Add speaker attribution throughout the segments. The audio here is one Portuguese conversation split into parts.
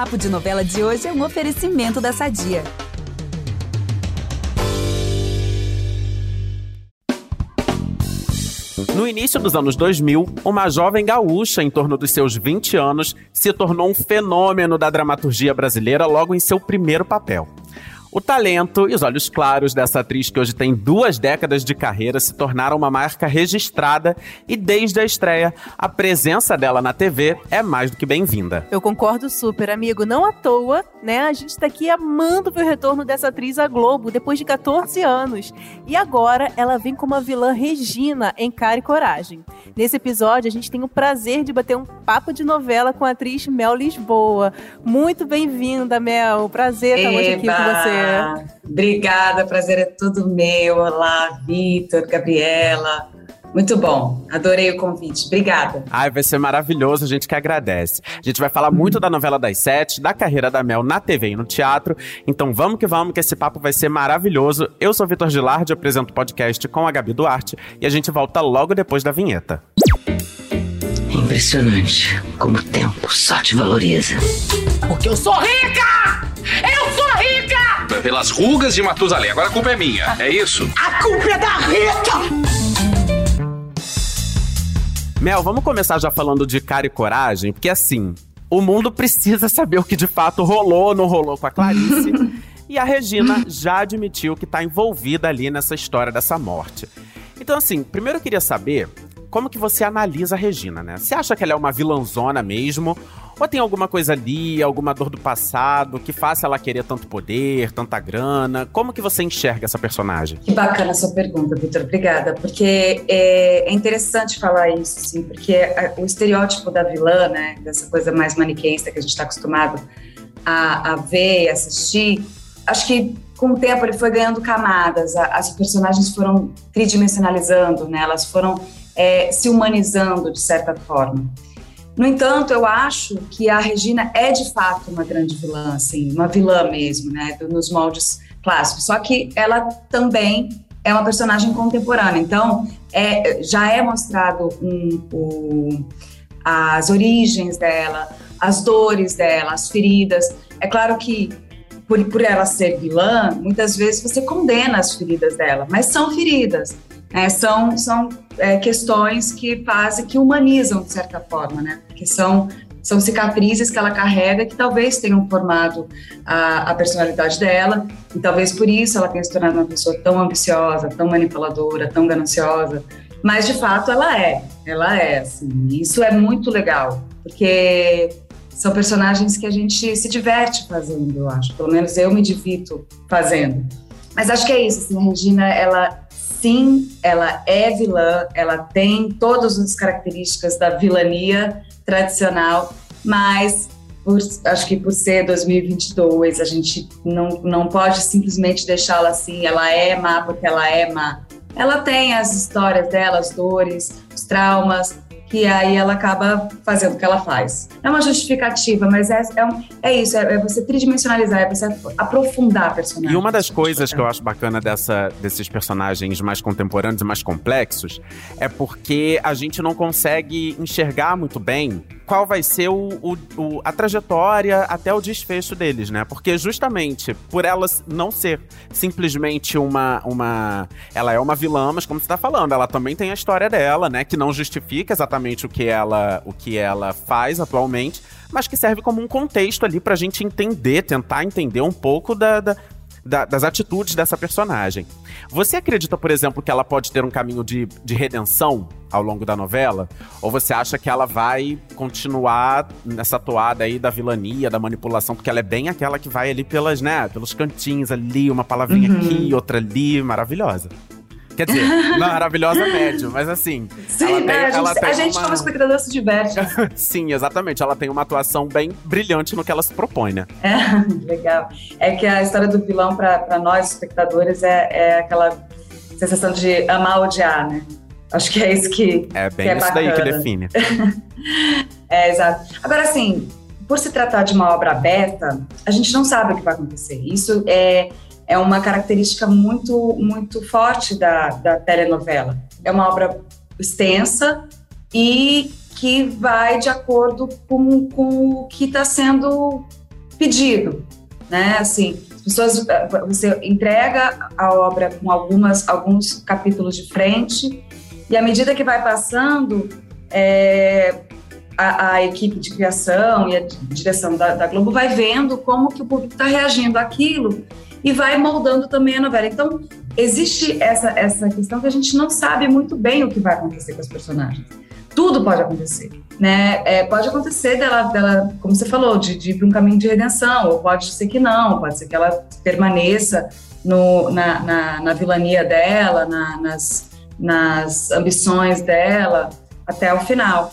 Speaker 1: Papo de Novela de hoje é um oferecimento da Sadia.
Speaker 2: No início dos anos 2000, uma jovem gaúcha em torno dos seus 20 anos se tornou um fenômeno da dramaturgia brasileira logo em seu primeiro papel. O talento e os olhos claros dessa atriz que hoje tem duas décadas de carreira se tornaram uma marca registrada e desde a estreia, a presença dela na TV é mais do que bem-vinda.
Speaker 3: Eu concordo super, amigo. Não à toa, né? A gente tá aqui amando ver o retorno dessa atriz à Globo depois de 14 anos. E agora ela vem como a vilã Regina em Cara e Coragem. Nesse episódio, a gente tem o prazer de bater um papo de novela com a atriz Mel Lisboa. Muito bem-vinda, Mel. Prazer estar hoje aqui com você.
Speaker 4: Obrigada, prazer é todo meu. Olá, Vitor, Gabriela. Muito bom, adorei o convite. Obrigada.
Speaker 2: Ai, vai ser maravilhoso, a gente que agradece. A gente vai falar muito da novela das sete, da carreira da Mel na TV e no teatro. Então vamos que vamos, que esse papo vai ser maravilhoso. Eu sou Vitor Gilardi, apresento o podcast com a Gabi Duarte e a gente volta logo depois da vinheta.
Speaker 5: Impressionante como o tempo só te valoriza.
Speaker 6: Porque eu sou rica! Eu sou rica!
Speaker 7: Pelas rugas de Matusalém. Agora a culpa é minha, é isso?
Speaker 6: A culpa é da Rita!
Speaker 2: Mel, vamos começar já falando de cara e coragem, porque assim, o mundo precisa saber o que de fato rolou ou não rolou com a Clarice. e a Regina já admitiu que tá envolvida ali nessa história dessa morte. Então, assim, primeiro eu queria saber como que você analisa a Regina, né? Você acha que ela é uma vilãzona mesmo? Ou tem alguma coisa ali, alguma dor do passado que faça ela querer tanto poder, tanta grana? Como que você enxerga essa personagem?
Speaker 4: Que bacana a sua pergunta, Vitor. Obrigada. Porque é, é, interessante falar isso, assim, porque o estereótipo da vilã, né, dessa coisa mais maniqueísta que a gente está acostumado a, a ver e assistir, acho que com o tempo ele foi ganhando camadas, as personagens foram tridimensionalizando, né, elas foram é, se humanizando de certa forma. No entanto, eu acho que a Regina é de fato uma grande vilã, assim, uma vilã mesmo, né, nos moldes clássicos. Só que ela também é uma personagem contemporânea. Então, é, já é mostrado um, as origens dela, as dores dela, as feridas. É claro que por, por ela ser vilã, muitas vezes você condena as feridas dela, mas são feridas. É, são são é, questões que fazem, que humanizam de certa forma, né? Porque são são cicatrizes que ela carrega que talvez tenham formado a, a, personalidade dela e talvez por isso ela tenha se tornado uma pessoa tão ambiciosa, tão manipuladora, tão gananciosa. Mas de fato ela é, ela é. Assim, isso é muito legal, porque são personagens que a gente se diverte fazendo, eu acho. Pelo menos eu me divirto fazendo. Mas acho que é isso. Assim, a Regina, ela sim, ela é vilã, ela tem todas as características da vilania tradicional, mas por, acho que por ser 2022, a gente não, não pode simplesmente deixá-la assim, ela é má porque ela é má. Ela tem as histórias dela, as dores, os traumas, que aí ela acaba fazendo o que ela faz. É uma justificativa, mas é, é, um, é isso, é, é, você tridimensionalizar, é você aprofundar a personagem.
Speaker 2: E uma das coisas que eu acho bacana dessa, desses personagens mais contemporâneos e mais complexos é porque a gente não consegue enxergar muito bem qual vai ser o, o, o, a trajetória até o desfecho deles, né? Porque justamente por ela não ser simplesmente uma, uma. Ela é uma vilã, mas como você tá falando, ela também tem a história dela, né? Que não justifica exatamente o que ela, o que ela faz atualmente, mas que serve como um contexto ali pra gente entender, tentar entender um pouco da, da da, das atitudes dessa personagem. Você acredita, por exemplo, que ela pode ter um caminho de, de redenção ao longo da novela? Ou você acha que ela vai continuar nessa toada aí da vilania, da manipulação, porque ela é bem aquela que vai ali pelas, né, pelos cantinhos ali, uma palavrinha uhum. aqui, outra ali, maravilhosa. Quer dizer, maravilhosa médio, mas assim.
Speaker 4: Sim, ela tem, né, a gente, ela a gente uma... como espectador, se diverte.
Speaker 2: Sim, exatamente. Ela tem uma atuação bem brilhante no que ela se propõe, né?
Speaker 4: É, legal. É que a história do vilão, para nós, espectadores, é, é aquela sensação de amar odiar, né? Acho que é isso que.
Speaker 2: É bem
Speaker 4: que é
Speaker 2: isso
Speaker 4: bacana.
Speaker 2: daí que define.
Speaker 4: é, exato. Agora, assim, por se tratar de uma obra aberta, a gente não sabe o que vai acontecer. Isso é é uma característica muito, muito forte da, da telenovela. É uma obra extensa e que vai de acordo com, com o que está sendo pedido, né? Assim, as pessoas, você entrega a obra com algumas, alguns capítulos de frente e à medida que vai passando, é, a, a, equipe de criação e a direção da, da Globo vai vendo como que o público está reagindo àquilo e vai moldando também a novela. Então, existe essa, essa questão que a gente não sabe muito bem o que vai acontecer com os personagens. Tudo pode acontecer, né? É, pode acontecer dela, dela, como você falou, de, de ir para um caminho de redenção, ou pode ser que não, pode ser que ela permaneça no, na, na, na vilania dela, na, nas, nas ambições dela até o final.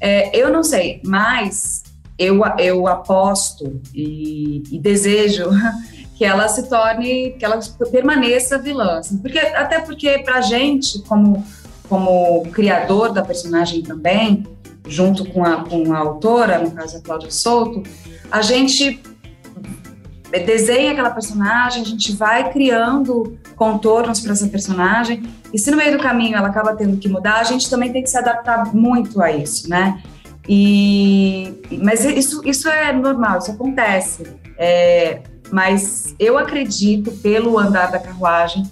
Speaker 4: É, eu não sei, mas eu, eu aposto e, e desejo que ela se torne, que ela permaneça vilã. Assim, porque, até porque, para a gente, como, como criador da personagem também, junto com a, com a autora, no caso a Cláudia Souto, a gente desenha aquela personagem, a gente vai criando contornos para essa personagem, e se no meio do caminho ela acaba tendo que mudar, a gente também tem que se adaptar muito a isso, né? E, mas isso, isso é normal, isso acontece. É, mas eu acredito, pelo andar da carruagem,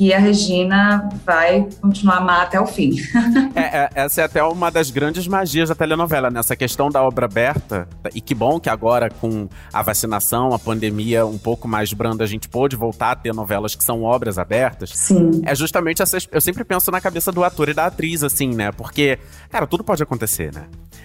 Speaker 4: que a Regina vai continuar má até o fim.
Speaker 2: é, é, essa é até uma das grandes magias da telenovela, nessa né? questão da obra aberta. E que bom que agora, com a vacinação, a pandemia um pouco mais branda, a gente pôde voltar a ter novelas que são obras abertas.
Speaker 4: Sim.
Speaker 2: É justamente essa. Eu sempre penso na cabeça do ator e da atriz, assim, né? Porque, cara, tudo pode acontecer, né?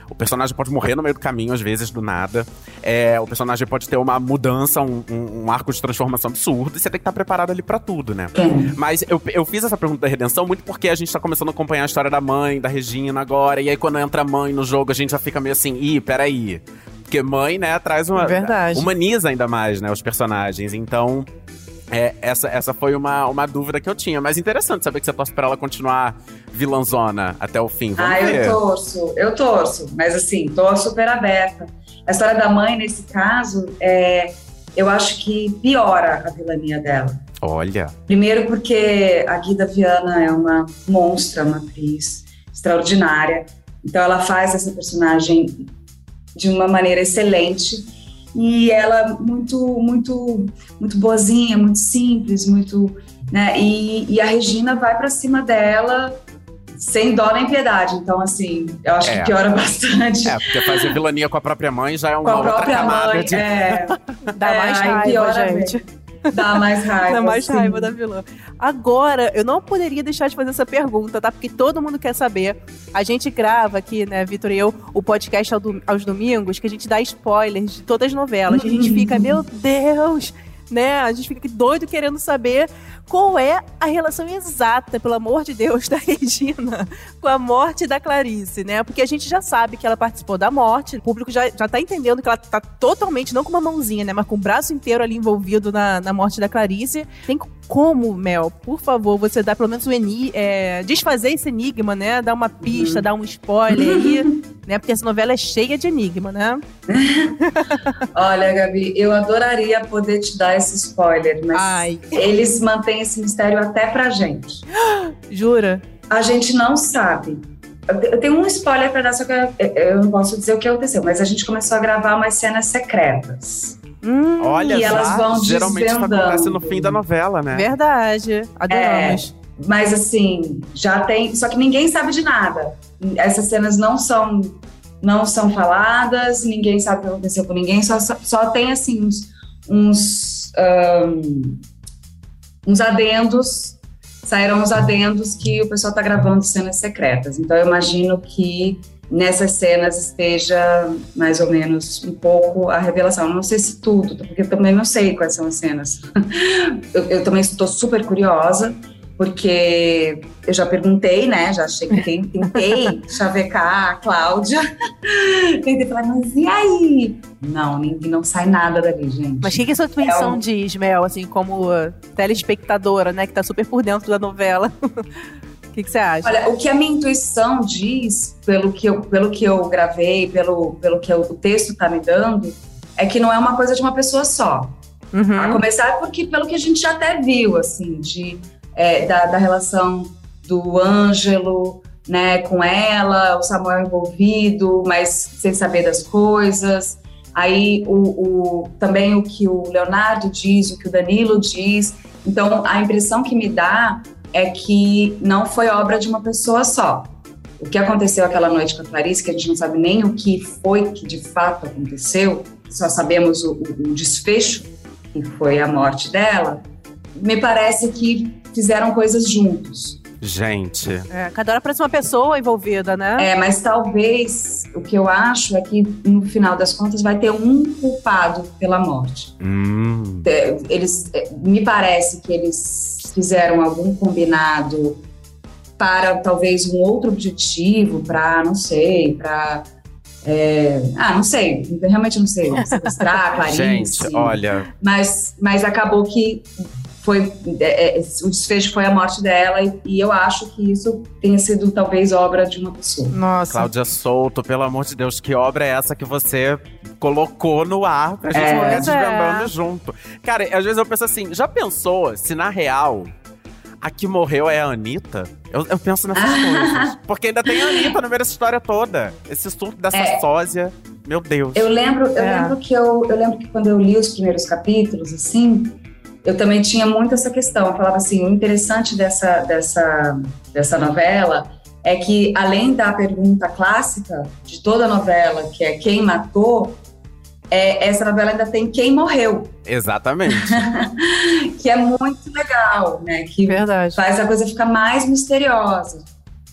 Speaker 2: O personagem pode morrer no meio do caminho, às vezes, do nada. É, o personagem pode ter uma mudança, um, um, um, arco de transformação absurdo, e você tem que estar preparado ali para tudo, né?
Speaker 4: É.
Speaker 2: Mas eu, eu fiz essa pergunta da redenção muito porque a gente tá começando a acompanhar a história da mãe, da Regina agora, e aí quando entra a mãe no jogo, a gente já fica meio assim, ih, peraí. Porque mãe, né, traz uma.
Speaker 3: Verdade.
Speaker 2: Humaniza ainda mais, né, os personagens. Então. É, essa, essa foi uma, uma dúvida que eu tinha. Mas interessante saber que você torce pra ela continuar vilãzona até o fim. Vamos
Speaker 4: ah,
Speaker 2: ver.
Speaker 4: eu torço, eu torço. Mas assim, tô super aberta. A história da mãe, nesse caso, é, eu acho que piora a vilania dela.
Speaker 2: Olha.
Speaker 4: Primeiro porque a Guida Viana é uma monstra, uma atriz extraordinária. Então ela faz essa personagem de uma maneira excelente e ela muito muito muito boazinha, muito simples, muito, né? E, e a Regina vai para cima dela sem dó nem piedade. Então, assim, eu acho é. que piora bastante.
Speaker 2: É, porque fazer vilania com a própria mãe já é uma
Speaker 4: com a
Speaker 2: outra
Speaker 4: própria
Speaker 2: camada
Speaker 4: mãe,
Speaker 2: de...
Speaker 4: é,
Speaker 3: Dá
Speaker 4: é,
Speaker 3: mais raiva,
Speaker 4: piora
Speaker 3: gente.
Speaker 4: Dá mais raiva.
Speaker 3: Dá mais
Speaker 4: sim.
Speaker 3: raiva da vilã. Agora, eu não poderia deixar de fazer essa pergunta, tá? Porque todo mundo quer saber. A gente grava aqui, né, Vitor e eu, o podcast aos domingos, que a gente dá spoilers de todas as novelas. E a gente fica, meu Deus, né? A gente fica aqui doido querendo saber qual é a relação exata, pelo amor de Deus, da Regina com a morte da Clarice, né? Porque a gente já sabe que ela participou da morte, o público já, já tá entendendo que ela tá totalmente, não com uma mãozinha, né? Mas com o braço inteiro ali envolvido na, na morte da Clarice. Tem como, Mel, por favor, você dá pelo menos o eni é, desfazer esse enigma, né? Dar uma pista, uhum. dar um spoiler aí, né? Porque essa novela é cheia de enigma, né?
Speaker 4: Olha, Gabi, eu adoraria poder te dar esse spoiler, mas
Speaker 3: Ai.
Speaker 4: eles mantêm esse mistério até pra gente.
Speaker 3: Jura?
Speaker 4: A gente não sabe. Eu tenho um spoiler para dar, só que eu não posso dizer o que aconteceu, mas a gente começou a gravar umas cenas secretas.
Speaker 3: Hum,
Speaker 2: Olha
Speaker 4: e elas vão
Speaker 2: geralmente isso acontece no fim da novela, né?
Speaker 3: Verdade. Adoramos.
Speaker 4: Mas assim, já tem. Só que ninguém sabe de nada. Essas cenas não são não são faladas, ninguém sabe o que aconteceu com ninguém, só, só, tem assim uns, uns, um, uns adendos, saíram uns adendos que o pessoal está gravando cenas secretas. Então eu imagino que nessas cenas esteja mais ou menos um pouco a revelação. Não sei se tudo, porque eu também não sei quais são as cenas. eu, eu também estou super curiosa porque eu já perguntei, né? Já cheguei, tentei chavecar a Cláudia. tentei falar, mas e aí? Não, nem, não sai nada dali, gente.
Speaker 3: Mas o que, que a sua intuição
Speaker 4: É um-
Speaker 3: diz, Mel, assim, como uh, telespectadora, né, que tá super por dentro da novela? O que, que você acha?
Speaker 4: Olha, o que a minha intuição diz, pelo que eu, pelo que eu gravei, pelo, pelo que eu- o texto está me dando, é que não é uma coisa de uma pessoa só. A
Speaker 3: Uhum.
Speaker 4: começar porque pelo que a gente já até viu, assim, de, é, da, da relação do Ângelo, né, com ela, o Samuel envolvido, mas sem saber das coisas. Aí o, o, também o que o Leonardo diz, o que o Danilo diz. Então a impressão que me dá é que não foi obra de uma pessoa só. O que aconteceu aquela noite com a Clarice, que a gente não sabe nem o que foi que de fato aconteceu, só sabemos o, o, o desfecho, que foi a morte dela, me parece que fizeram coisas juntos.
Speaker 2: Gente.
Speaker 3: É, cada hora parece uma pessoa envolvida, né?
Speaker 4: É, mas talvez o que eu acho é que no final das contas vai ter um culpado pela morte.
Speaker 2: Hum.
Speaker 4: É, Eles, é, me parece que eles fizeram algum combinado para talvez um outro objetivo, para não sei, para é, ah, não sei, realmente não sei, sequestrar a Clarice.
Speaker 2: Gente, olha.
Speaker 4: Mas, mas acabou que foi é, é, o desfecho foi a morte dela e, e, eu acho que isso tenha sido talvez obra de uma pessoa.
Speaker 3: Nossa.
Speaker 2: Cláudia Souto, pelo amor de Deus, que obra é essa que você colocou no ar pra gente
Speaker 4: É.
Speaker 2: ficar
Speaker 3: é.
Speaker 2: junto? Cara, às vezes eu penso assim, já pensou se na real a que morreu é a Anitta? Eu, eu penso nessas coisas. Porque ainda tem a Anitta no meio dessa história toda. Esse assunto dessa
Speaker 4: É.
Speaker 2: sósia. Meu Deus.
Speaker 4: Eu lembro, eu
Speaker 3: É.
Speaker 4: lembro que eu, eu lembro que quando eu li os primeiros capítulos, assim, eu também tinha muito essa questão. Eu falava assim, o interessante dessa, dessa, dessa novela é que, além da pergunta clássica de toda a novela, que é quem matou, é, essa novela ainda tem quem morreu,
Speaker 2: Exatamente.
Speaker 4: que é muito legal, né? Que
Speaker 3: Verdade.
Speaker 4: faz a coisa ficar mais misteriosa.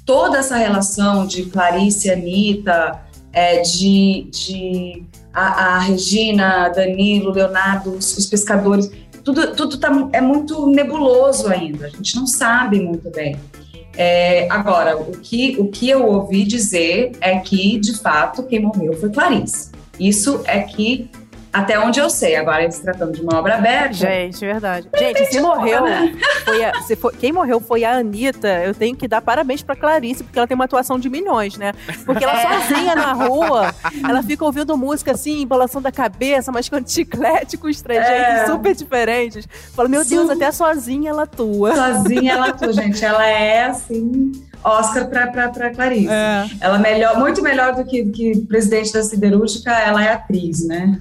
Speaker 4: Toda essa relação de Clarice, Anitta, é, de, de a, a Regina, Danilo, Leonardo, os, os pescadores, tudo, tudo tá, é muito nebuloso ainda, a gente não sabe muito bem. É, agora, o que, o que eu ouvi dizer é que, de fato, quem morreu foi Clarice. Isso é que, até onde eu sei, agora se tratando de uma obra aberta,
Speaker 3: Gente, verdade. Gente, se morreu, foi a- se foi- quem morreu foi a Anitta, eu tenho que dar parabéns pra Clarice, porque ela tem uma atuação de milhões, né? Porque ela sozinha na rua, ela fica ouvindo música assim, embolação da cabeça, mascando chiclete com os trejeitos
Speaker 4: É.
Speaker 3: super diferentes. Fala, meu Deus,
Speaker 4: Sim.
Speaker 3: até sozinha ela atua.
Speaker 4: sozinha ela atua, gente. Ela é assim, Oscar pra Clarice.
Speaker 3: É.
Speaker 4: Ela é melhor, muito melhor do que, que presidente da siderúrgica, ela é atriz, né?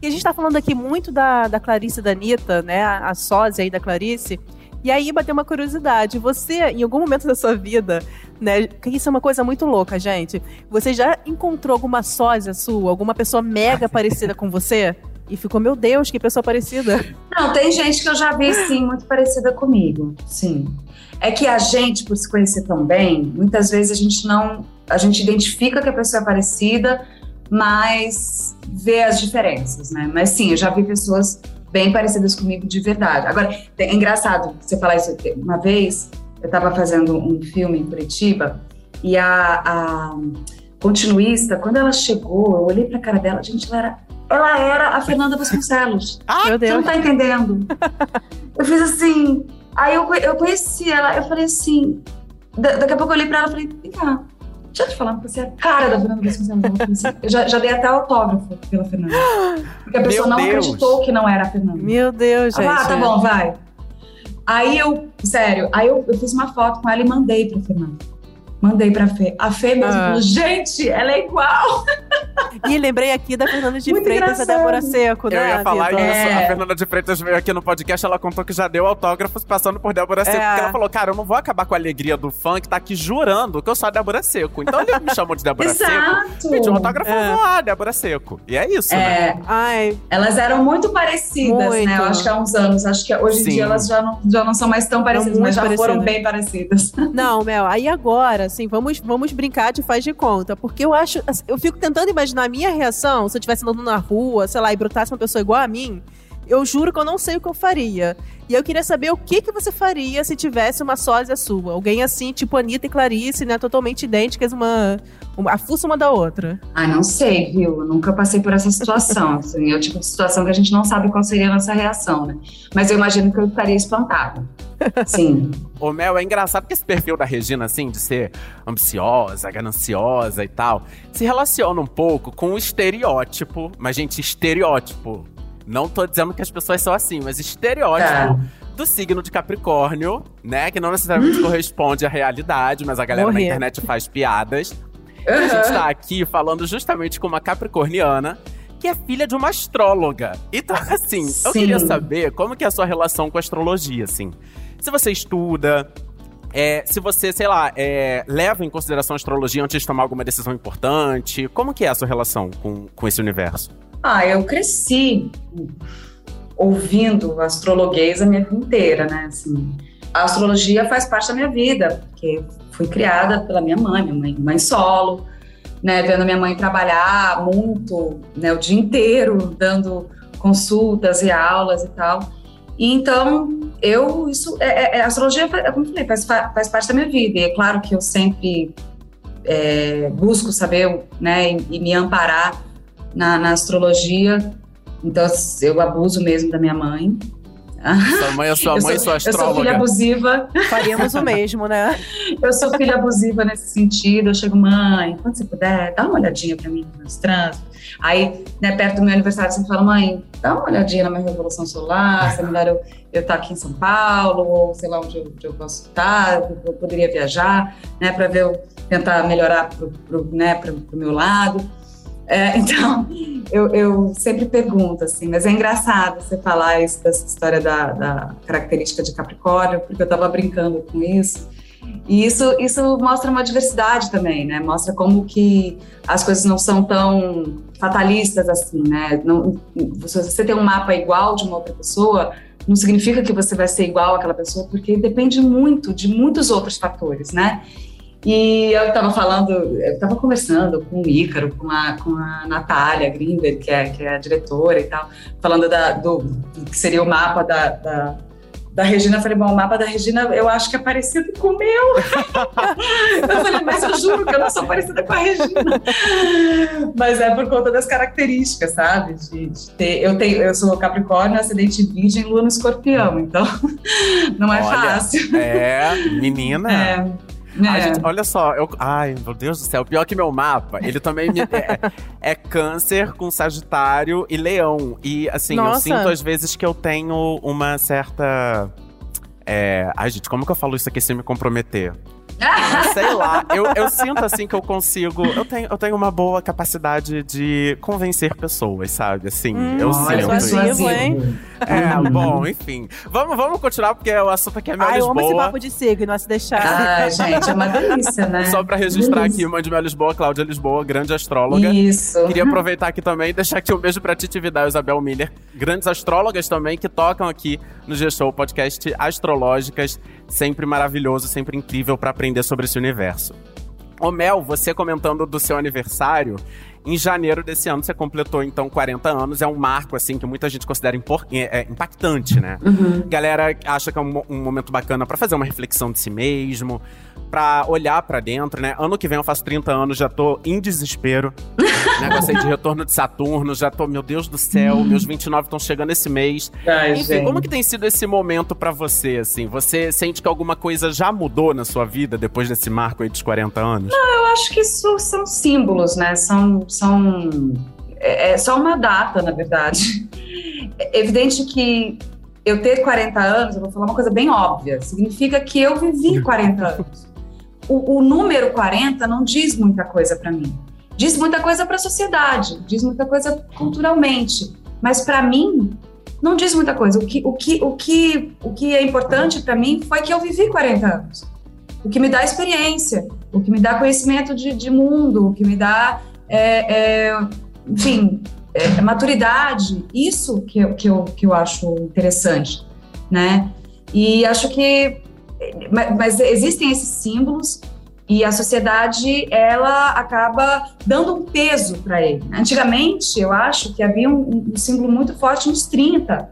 Speaker 3: E a gente tá falando aqui muito da, da Clarice e da Anitta, né? A, a sósia aí da Clarice. E aí bateu uma curiosidade. Você, em algum momento da sua vida, né? Isso é uma coisa muito louca, gente. Você já encontrou alguma sósia sua, alguma pessoa mega parecida com você? E ficou, meu Deus, que pessoa parecida.
Speaker 4: Não, tem gente que eu já vi, sim, muito parecida comigo, sim. É que a gente, por se conhecer tão bem, muitas vezes a gente não... A gente identifica que a pessoa é parecida, mas vê as diferenças, né? Mas sim, eu já vi pessoas bem parecidas comigo de verdade. Agora, é engraçado você falar isso. Uma vez, eu estava fazendo um filme em Curitiba e a, a continuista, quando ela chegou, eu olhei pra cara dela, gente, ela era, ela era a Fernanda Vasconcelos.
Speaker 3: meu
Speaker 4: Você não
Speaker 3: Deus.
Speaker 4: tá entendendo. eu fiz assim. Aí eu, eu conheci ela, eu falei assim. da- daqui a pouco eu olhei pra ela e falei: vem cá, deixa eu te falar, você é a cara da Fernanda Vasconcelos. Eu assim, Eu já, já dei até autógrafo pela Fernanda. Porque a pessoa
Speaker 2: Meu
Speaker 4: não
Speaker 2: Deus.
Speaker 4: acreditou que não era a Fernanda.
Speaker 3: Meu Deus, gente.
Speaker 4: Ah, tá bom, vai. Aí eu, sério, aí eu, eu fiz uma foto com ela e mandei pra Fernanda. Mandei pra Fê. A Fê mesmo
Speaker 3: Ah.
Speaker 4: falou: gente, ela é igual.
Speaker 3: E lembrei aqui da Fernanda de
Speaker 4: Muito
Speaker 3: Freitas e da Débora Seco,
Speaker 2: Eu
Speaker 3: né?
Speaker 2: ia falar
Speaker 3: Vitor?
Speaker 2: isso.
Speaker 4: É.
Speaker 2: A Fernanda de Freitas veio aqui no podcast, ela contou que já deu autógrafos passando por Débora Seco.
Speaker 3: É.
Speaker 2: Porque ela falou, cara, eu não vou acabar com a alegria do fã que tá aqui jurando que eu sou a Débora Seco. Então ele me chamou de Débora Seco.
Speaker 4: Exato.
Speaker 2: Gente, o autógrafo
Speaker 3: É.
Speaker 2: é. ah, Débora Seco. E é isso, né?
Speaker 4: É,
Speaker 3: Ai,
Speaker 4: elas eram muito parecidas,
Speaker 3: Muito.
Speaker 4: né? Eu acho que há uns anos. Acho que hoje em
Speaker 2: Sim.
Speaker 4: dia elas já não, já não são mais tão parecidas, mas já foram bem parecidas.
Speaker 3: Não, Mel, aí agora, assim, vamos, vamos brincar de faz de conta. Porque eu acho. assim, Eu fico tentando imaginar a minha reação se eu estivesse andando na rua, sei lá, e brotasse uma pessoa igual a mim. Eu juro que eu não sei o que eu faria. E eu queria saber o que, que você faria se tivesse uma sósia sua. Alguém assim, tipo Anitta e Clarice, né? Totalmente idênticas, uma, uma a fuça uma da outra.
Speaker 4: Ah, não sei, viu? Eu nunca passei por essa situação. Assim, é o tipo de situação que a gente não sabe qual seria a nossa reação, né? Mas eu imagino que eu ficaria espantada. Sim.
Speaker 2: O Mel, é engraçado que esse perfil da Regina, assim, de ser ambiciosa, gananciosa e tal, se relaciona um pouco com o estereótipo. Mas, gente, estereótipo. Não tô dizendo que as pessoas são assim, mas estereótipo
Speaker 4: Tá.
Speaker 2: do signo de Capricórnio, né? Que não necessariamente corresponde à realidade, mas a galera na
Speaker 3: Morrer.
Speaker 2: internet faz piadas. E a gente tá aqui falando justamente com uma capricorniana que é filha de uma astróloga. Então, assim, eu
Speaker 4: Sim.
Speaker 2: queria saber como que é a sua relação com a astrologia, assim. Se você estuda, é, se você, sei lá, é, leva em consideração a astrologia antes de tomar alguma decisão importante, como que é a sua relação com, com esse universo?
Speaker 4: Ah, eu cresci ouvindo astrologuês a minha vida inteira, né? Assim, a astrologia faz parte da minha vida, porque fui criada pela minha mãe, minha mãe, mãe solo, né? Vendo minha mãe trabalhar muito, né? O dia inteiro, dando consultas e aulas e tal. E então, eu, isso, é, é- a astrologia, é como falei, faz, faz parte da minha vida. E é claro que eu sempre é, busco saber, né? E, e me amparar na, na astrologia. Então, eu abuso mesmo da minha mãe.
Speaker 2: Sua mãe é sua
Speaker 4: eu
Speaker 2: mãe,
Speaker 4: sou,
Speaker 2: sua
Speaker 4: eu sou filha
Speaker 2: astróloga.
Speaker 4: abusiva.
Speaker 3: Faríamos o mesmo, né?
Speaker 4: Eu sou filha abusiva nesse sentido. Eu chego, mãe, quando você puder, dá uma olhadinha pra mim nos trânsitos. Aí, né, perto do meu aniversário, você fala, mãe, dá uma olhadinha na minha revolução solar, se é melhor eu eu estar aqui em São Paulo, ou sei lá onde eu, onde eu posso estar, eu poderia viajar, né, para ver, eu tentar melhorar pro, pro, né, pro, pro meu lado. É, então, eu, eu sempre pergunto, assim, mas é engraçado você falar isso, dessa história da, da característica de Capricórnio, porque eu estava brincando com isso. E isso, isso mostra uma diversidade também, né? Mostra como que as coisas não são tão fatalistas assim, né? Não, se você tem um mapa igual de uma outra pessoa, não significa que você vai ser igual àquela pessoa, porque depende muito de muitos outros fatores, né? E eu estava falando, eu estava conversando com o Ícaro, com a, com a Natália Grimberg, que é, que é a diretora e tal, falando da, do, do que seria o mapa da, da, da Regina. Eu falei, bom, o mapa da Regina eu acho que é parecido com o meu. eu falei, mas eu juro que eu não sou parecida com a Regina. mas é por conta das características, sabe? De, de ter, eu, tenho, eu sou Capricórnio, ascendente Virgem, Lua no Escorpião, então não é
Speaker 2: Olha,
Speaker 4: fácil.
Speaker 2: É, menina.
Speaker 4: É. É.
Speaker 2: gente, olha só, eu, ai, meu Deus do céu, pior que meu mapa, ele também me- é, é câncer com sagitário e leão. E assim, eu
Speaker 3: Nossa.
Speaker 2: sinto às vezes que eu tenho uma certa. É, ai, gente, como que eu falo isso aqui sem me comprometer? Sei lá, eu, eu sinto assim que eu consigo. Eu tenho, eu tenho uma boa capacidade de convencer pessoas, sabe? Assim, eu
Speaker 3: olha,
Speaker 2: sinto.
Speaker 3: persuasivo,
Speaker 2: isso.
Speaker 3: hein?
Speaker 2: É, bom, enfim. Vamos, vamos continuar, porque o assunto aqui é Mel
Speaker 3: Ai, eu amo esse
Speaker 2: Lisboa.
Speaker 3: papo de signo, a se deixar.
Speaker 4: Ai, gente, é uma delícia, né?
Speaker 2: Só pra registrar
Speaker 4: Delícia.
Speaker 2: aqui, mãe de Mel Lisboa, Cláudia Lisboa, grande astróloga.
Speaker 4: Isso.
Speaker 2: Queria aproveitar aqui também e deixar aqui um beijo pra Titi Vidal e Isabel Miller, grandes astrólogas também, que tocam aqui no G-Show Podcast Astrológicas. Sempre maravilhoso, sempre incrível pra aprender sobre esse universo. Ô Mel, você comentando do seu aniversário, em janeiro desse ano você completou então 40 anos, é um marco assim que muita gente considera é, é, impactante, né?
Speaker 4: Uhum.
Speaker 2: Galera acha que é um, um momento bacana pra fazer uma reflexão de si mesmo, pra olhar pra dentro, né? Ano que vem eu faço 30 anos, já tô em desespero. Negócio aí de retorno de Saturno, já tô, meu Deus do céu, meus 29 estão chegando esse mês.
Speaker 4: Ai,
Speaker 2: Enfim,
Speaker 4: gente.
Speaker 2: como que tem sido esse momento pra você, assim? Você sente que alguma coisa já mudou na sua vida depois desse marco aí dos 40 anos?
Speaker 4: Eu acho que isso são símbolos, né? São. são é, é só uma data, na verdade. É evidente que eu ter 40 anos, eu vou falar uma coisa bem óbvia, significa que eu vivi 40 anos. O, o número 40 não diz muita coisa para mim. Diz muita coisa para a sociedade, diz muita coisa culturalmente, mas para mim não diz muita coisa. O que, o que, o que, o que é importante para mim foi que eu vivi 40 anos. O que me dá experiência, o que me dá conhecimento de, de mundo, o que me dá, é, é, enfim, é, maturidade. Isso que que, eu, que eu acho interessante, né? E acho que, mas, mas existem esses símbolos e a sociedade ela acaba dando um peso para ele. Antigamente, eu acho que havia um, um símbolo muito forte nos 30.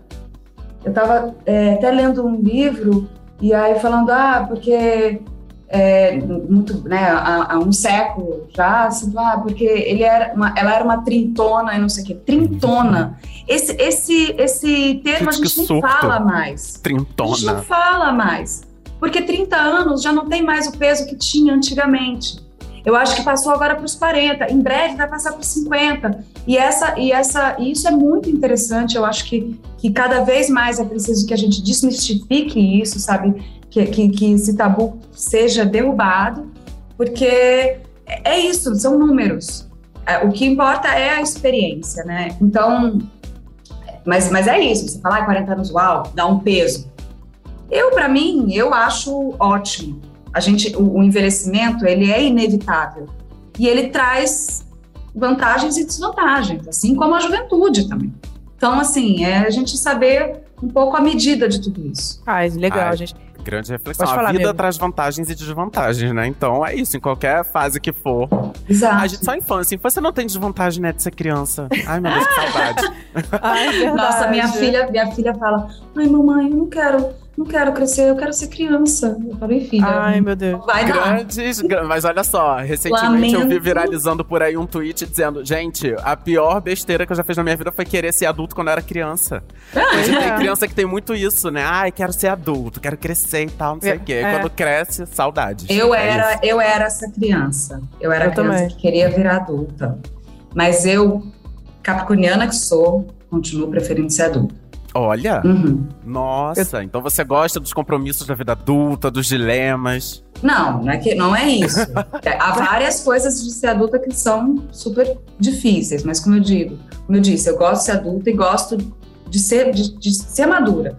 Speaker 4: Eu estava até lendo um livro e aí falando, ah, porque é, muito, né, há, há um século já, assim, ah, porque ele era uma, ela era uma trintona e não sei o quê. Trintona. Esse, esse, esse termo
Speaker 2: Gente,
Speaker 4: a gente
Speaker 2: que surto.
Speaker 4: fala mais. A gente não
Speaker 2: Trintona.
Speaker 4: fala mais. Porque 30 anos já não tem mais o peso que tinha antigamente. Eu acho que passou agora para os 40, em breve vai passar para os 50. E essa e essa e isso é muito interessante. Eu acho que, que cada vez mais é preciso que a gente desmistifique isso, sabe? Que, que, que esse tabu seja derrubado, porque é isso, são números. é, o que importa é a experiência, né? Então, mas, mas é isso, você falar ah, 40 anos, uau, dá um peso. Eu, para mim, eu acho ótimo. A gente, o, o envelhecimento, ele é inevitável. E ele traz vantagens e desvantagens, assim como a juventude também. Então, assim, é a gente saber um pouco a medida de tudo isso.
Speaker 3: Ah, legal,
Speaker 2: Ai,
Speaker 3: gente.
Speaker 2: Grande reflexão. A vida
Speaker 3: amigo.
Speaker 2: traz vantagens e desvantagens, né? Então é isso, em qualquer fase que for.
Speaker 4: Exato.
Speaker 2: A gente só infância. Infância não tem desvantagem, né, de ser criança. Ai, meu Deus, que saudade.
Speaker 3: Ai.
Speaker 4: Nossa, minha filha, minha filha fala: "Ai, mamãe, eu não quero, não quero crescer, eu quero ser criança". Eu falei, filha,
Speaker 3: Ai, meu Deus.
Speaker 4: vai dar.
Speaker 2: Grandes, gra- mas olha só, recentemente eu vi
Speaker 4: Lamento.
Speaker 2: viralizando por aí um tweet dizendo: Gente, a pior besteira que eu já fiz na minha vida foi querer ser adulto quando eu era criança. Hoje
Speaker 3: é.
Speaker 2: tem criança que tem muito isso, né? Ai, quero ser adulto, quero crescer e tal, não sei
Speaker 3: É,
Speaker 2: o quê.
Speaker 3: é.
Speaker 2: Quando cresce, saudades.
Speaker 4: Eu
Speaker 2: É
Speaker 4: era,
Speaker 2: isso.
Speaker 4: eu era essa criança. Eu era
Speaker 3: Eu
Speaker 4: a criança
Speaker 3: também.
Speaker 4: que queria virar adulta. Mas eu, capricorniana que sou, continuo preferindo ser adulta.
Speaker 2: Olha,
Speaker 4: Uhum.
Speaker 2: nossa, então você gosta dos compromissos da vida adulta, dos dilemas.
Speaker 4: Não, não é, que, não é isso. Há várias coisas de ser adulta que são super difíceis, mas como eu digo, como eu disse, eu gosto de ser adulta e gosto de ser, de, de ser madura.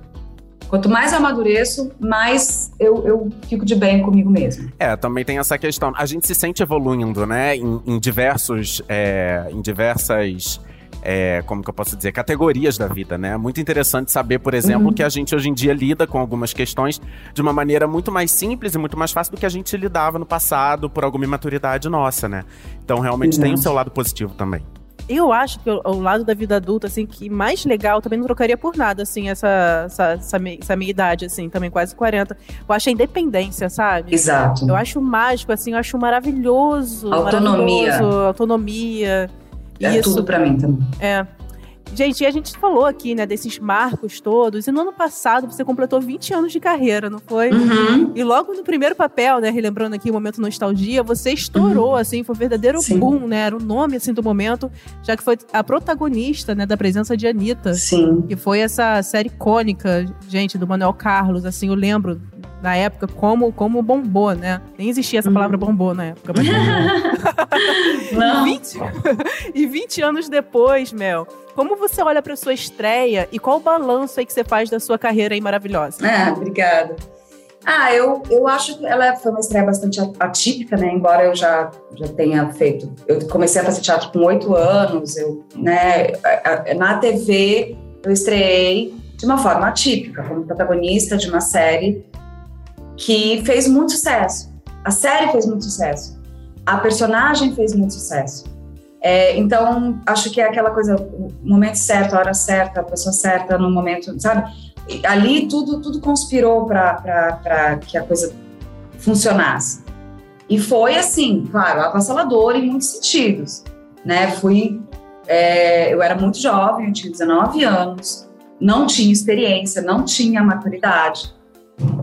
Speaker 4: Quanto mais eu amadureço, mais eu, eu fico de bem comigo mesma.
Speaker 2: É, também tem essa questão. A gente se sente evoluindo, né? Em, em diversos. é, em diversas. É, como que eu posso dizer? Categorias da vida, né? É muito interessante saber, por exemplo,
Speaker 4: Uhum.
Speaker 2: que a gente hoje em dia lida com algumas questões de uma maneira muito mais simples e muito mais fácil do que a gente lidava no passado por alguma imaturidade nossa, né? Então, realmente tem o seu lado positivo também.
Speaker 3: Eu acho que o, lado da vida adulta, assim, que mais legal, também não trocaria por nada, assim, essa, essa, essa, me- essa minha idade, assim, também quase 40. Eu acho a independência, sabe?
Speaker 4: Exato.
Speaker 3: Eu acho mágico, assim, eu acho maravilhoso.
Speaker 4: Autonomia.
Speaker 3: maravilhoso, autonomia.
Speaker 4: É
Speaker 3: Isso.
Speaker 4: tudo pra mim também.
Speaker 3: É. Gente, e a gente falou aqui, né, desses marcos todos. E no ano passado você completou 20 anos de carreira, não foi?
Speaker 4: Uhum.
Speaker 3: E logo no primeiro papel, né, relembrando aqui o momento nostalgia, você estourou, assim, foi um verdadeiro
Speaker 4: Sim.
Speaker 3: boom, né? Era o nome, assim, do momento, já que foi a protagonista, né, da presença de Anitta.
Speaker 4: Sim.
Speaker 3: Que foi essa série icônica, gente, do Manuel Carlos, assim, eu lembro na época como, como bombou, né? Nem existia essa
Speaker 4: Uhum.
Speaker 3: palavra bombou na época, mas.
Speaker 4: Não.
Speaker 3: 20, e 20 anos depois, Mel, como você olha pra sua estreia e qual o balanço aí que você faz da sua carreira aí maravilhosa?
Speaker 4: Ah, obrigada. Ah, eu, eu acho que ela foi uma estreia bastante atípica, né? Embora eu já, já tenha feito. Eu comecei a fazer teatro com oito anos, eu, né? Na TV eu estreiei de uma forma atípica, como protagonista de uma série que fez muito sucesso. A série fez muito sucesso. A personagem fez muito sucesso. É, então, acho que é aquela coisa, o momento certo, a hora certa, a pessoa certa no momento, sabe? E ali tudo, tudo conspirou para que a coisa funcionasse. E foi assim, claro, avassalador em muitos sentidos. Né? Fui, é, eu era muito jovem, eu tinha 19 anos, não tinha experiência, não tinha maturidade.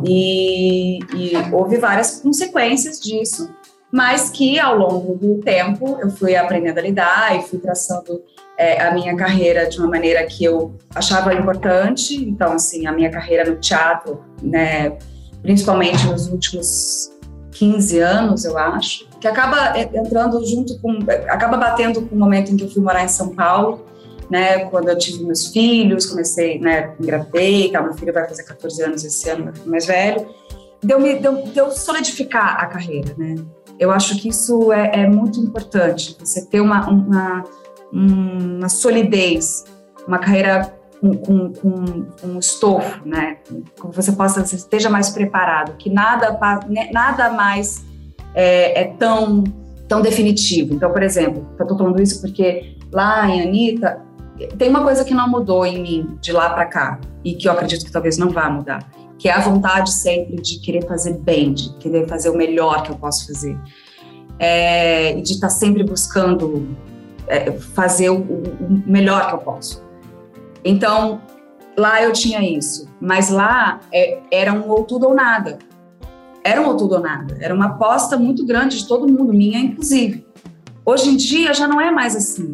Speaker 4: E, e houve várias consequências disso, mas que ao longo do tempo eu fui aprendendo a lidar e fui traçando é, a minha carreira de uma maneira que eu achava importante. Então, assim, a minha carreira no teatro, né, principalmente nos últimos 15 anos, eu acho, que acaba é, entrando junto com, acaba batendo com o momento em que eu fui morar em São Paulo, né, quando eu tive meus filhos, comecei, né, engravidei, tal, meu filho vai fazer 14 anos esse ano, mais velho, deu, me, deu, deu solidificar a carreira, né. Eu acho que isso é, é muito importante, você ter uma, uma uma solidez, uma carreira com, com, com, um estofo, né? Que você possa, você esteja mais preparado, que nada, né, nada mais é, é tão, tão definitivo. Então, por exemplo, eu estou falando isso porque lá em Anitta, tem uma coisa que não mudou em mim de lá para cá, e que eu acredito que talvez não vá mudar, que é a vontade sempre de querer fazer bem, de querer fazer o melhor que eu posso fazer. É, de estar sempre buscando é, fazer o, o, melhor que eu posso. Então, lá eu tinha isso, mas lá é, era um ou tudo ou nada. Era um ou tudo ou nada. Era uma aposta muito grande de todo mundo, minha inclusive. Hoje em dia já não é mais assim.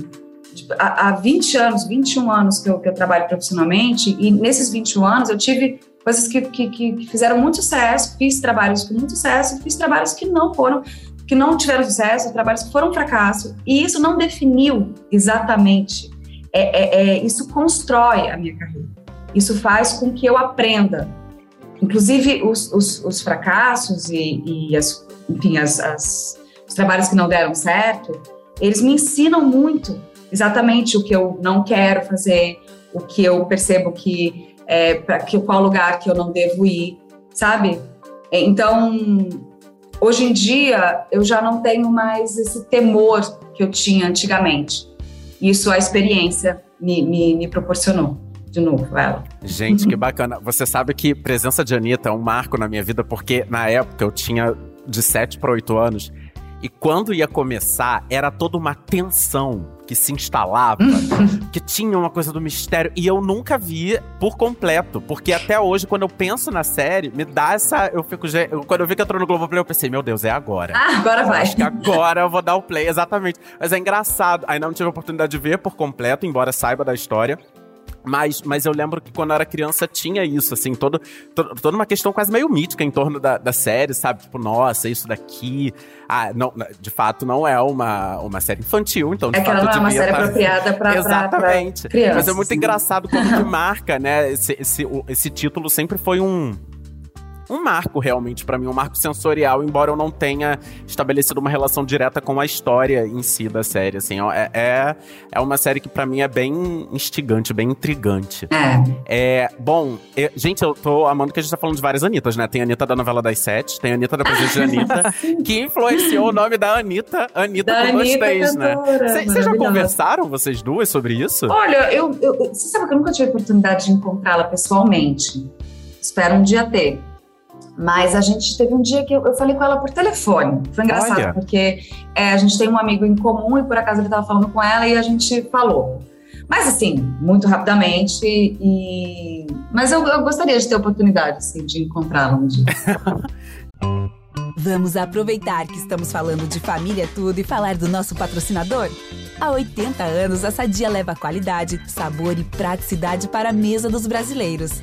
Speaker 4: Há, há 20 anos, 21 anos que eu, que eu trabalho profissionalmente, e nesses 21 anos eu tive coisas que, que, que fizeram muito sucesso, fiz trabalhos com muito sucesso, fiz trabalhos que não foram que não tiveram sucesso, trabalhos que foram fracasso, e isso não definiu exatamente. É, é, é, isso constrói a minha carreira. Isso faz com que eu aprenda. Inclusive, os, os, os fracassos e, e as, enfim, as, as, os trabalhos que não deram certo, eles me ensinam muito exatamente o que eu não quero fazer, o que eu percebo que é para que qual lugar que eu não devo ir, sabe? Então, hoje em dia eu já não tenho mais esse temor que eu tinha antigamente. Isso a experiência me, me, me proporcionou de novo ela.
Speaker 2: Gente, que bacana. Você sabe que presença de Anitta é um marco na minha vida, porque na época eu tinha de 7 para 8 anos. E quando ia começar, era toda uma tensão que se instalava, que tinha uma coisa do mistério. E eu nunca vi por completo. Porque até hoje, quando eu penso na série, me dá essa. Eu fico. Quando eu vi que entrou no Globoplay, eu pensei, meu Deus, é agora.
Speaker 4: Ah, agora vai.
Speaker 2: Acho que agora eu vou dar o play, exatamente. Mas é engraçado. Ainda não tive a oportunidade de ver por completo, embora saiba da história. Mas, mas eu lembro que quando eu era criança tinha isso, assim, todo, todo, toda uma questão quase meio mítica em torno da, da série, sabe? Tipo, nossa, isso daqui. Ah, não, de fato, não é uma, uma série infantil, então de
Speaker 4: é
Speaker 2: fato.
Speaker 4: Que ela não é uma série tá... apropriada pra,
Speaker 2: Exatamente.
Speaker 4: Pra, pra
Speaker 2: Mas é muito engraçado como que marca, né? Esse, esse, esse título sempre foi um um marco realmente para mim, um marco sensorial, embora eu não tenha estabelecido uma relação direta com a história em si da série, assim, é, é, é uma série que para mim é bem instigante, bem intrigante.
Speaker 4: É.
Speaker 2: é bom, eu, gente, eu tô amando que a gente tá falando de várias Anitas, né? Tem a Anitta da novela das sete, tem a Anitta da presença de Anitta, que influenciou o nome da Anitta, Anitta
Speaker 4: da
Speaker 2: com
Speaker 4: Anitta
Speaker 2: vocês, né? Vocês já conversaram, vocês duas, sobre isso?
Speaker 4: Olha, eu, eu, você sabe que eu nunca tive a oportunidade de encontrá-la pessoalmente. Espero um dia ter. Mas a gente teve um dia que eu, eu falei com ela por telefone. Foi engraçado,
Speaker 2: Olha.
Speaker 4: porque é, a gente tem um amigo em comum e por acaso ele estava falando com ela e a gente falou. Mas assim, muito rapidamente e... Mas eu, eu gostaria de ter a oportunidade, assim, de encontrá-la um dia.
Speaker 1: Vamos aproveitar que estamos falando de família tudo e falar do nosso patrocinador? Há 80 anos, a Sadia leva qualidade, sabor e praticidade para a mesa dos brasileiros.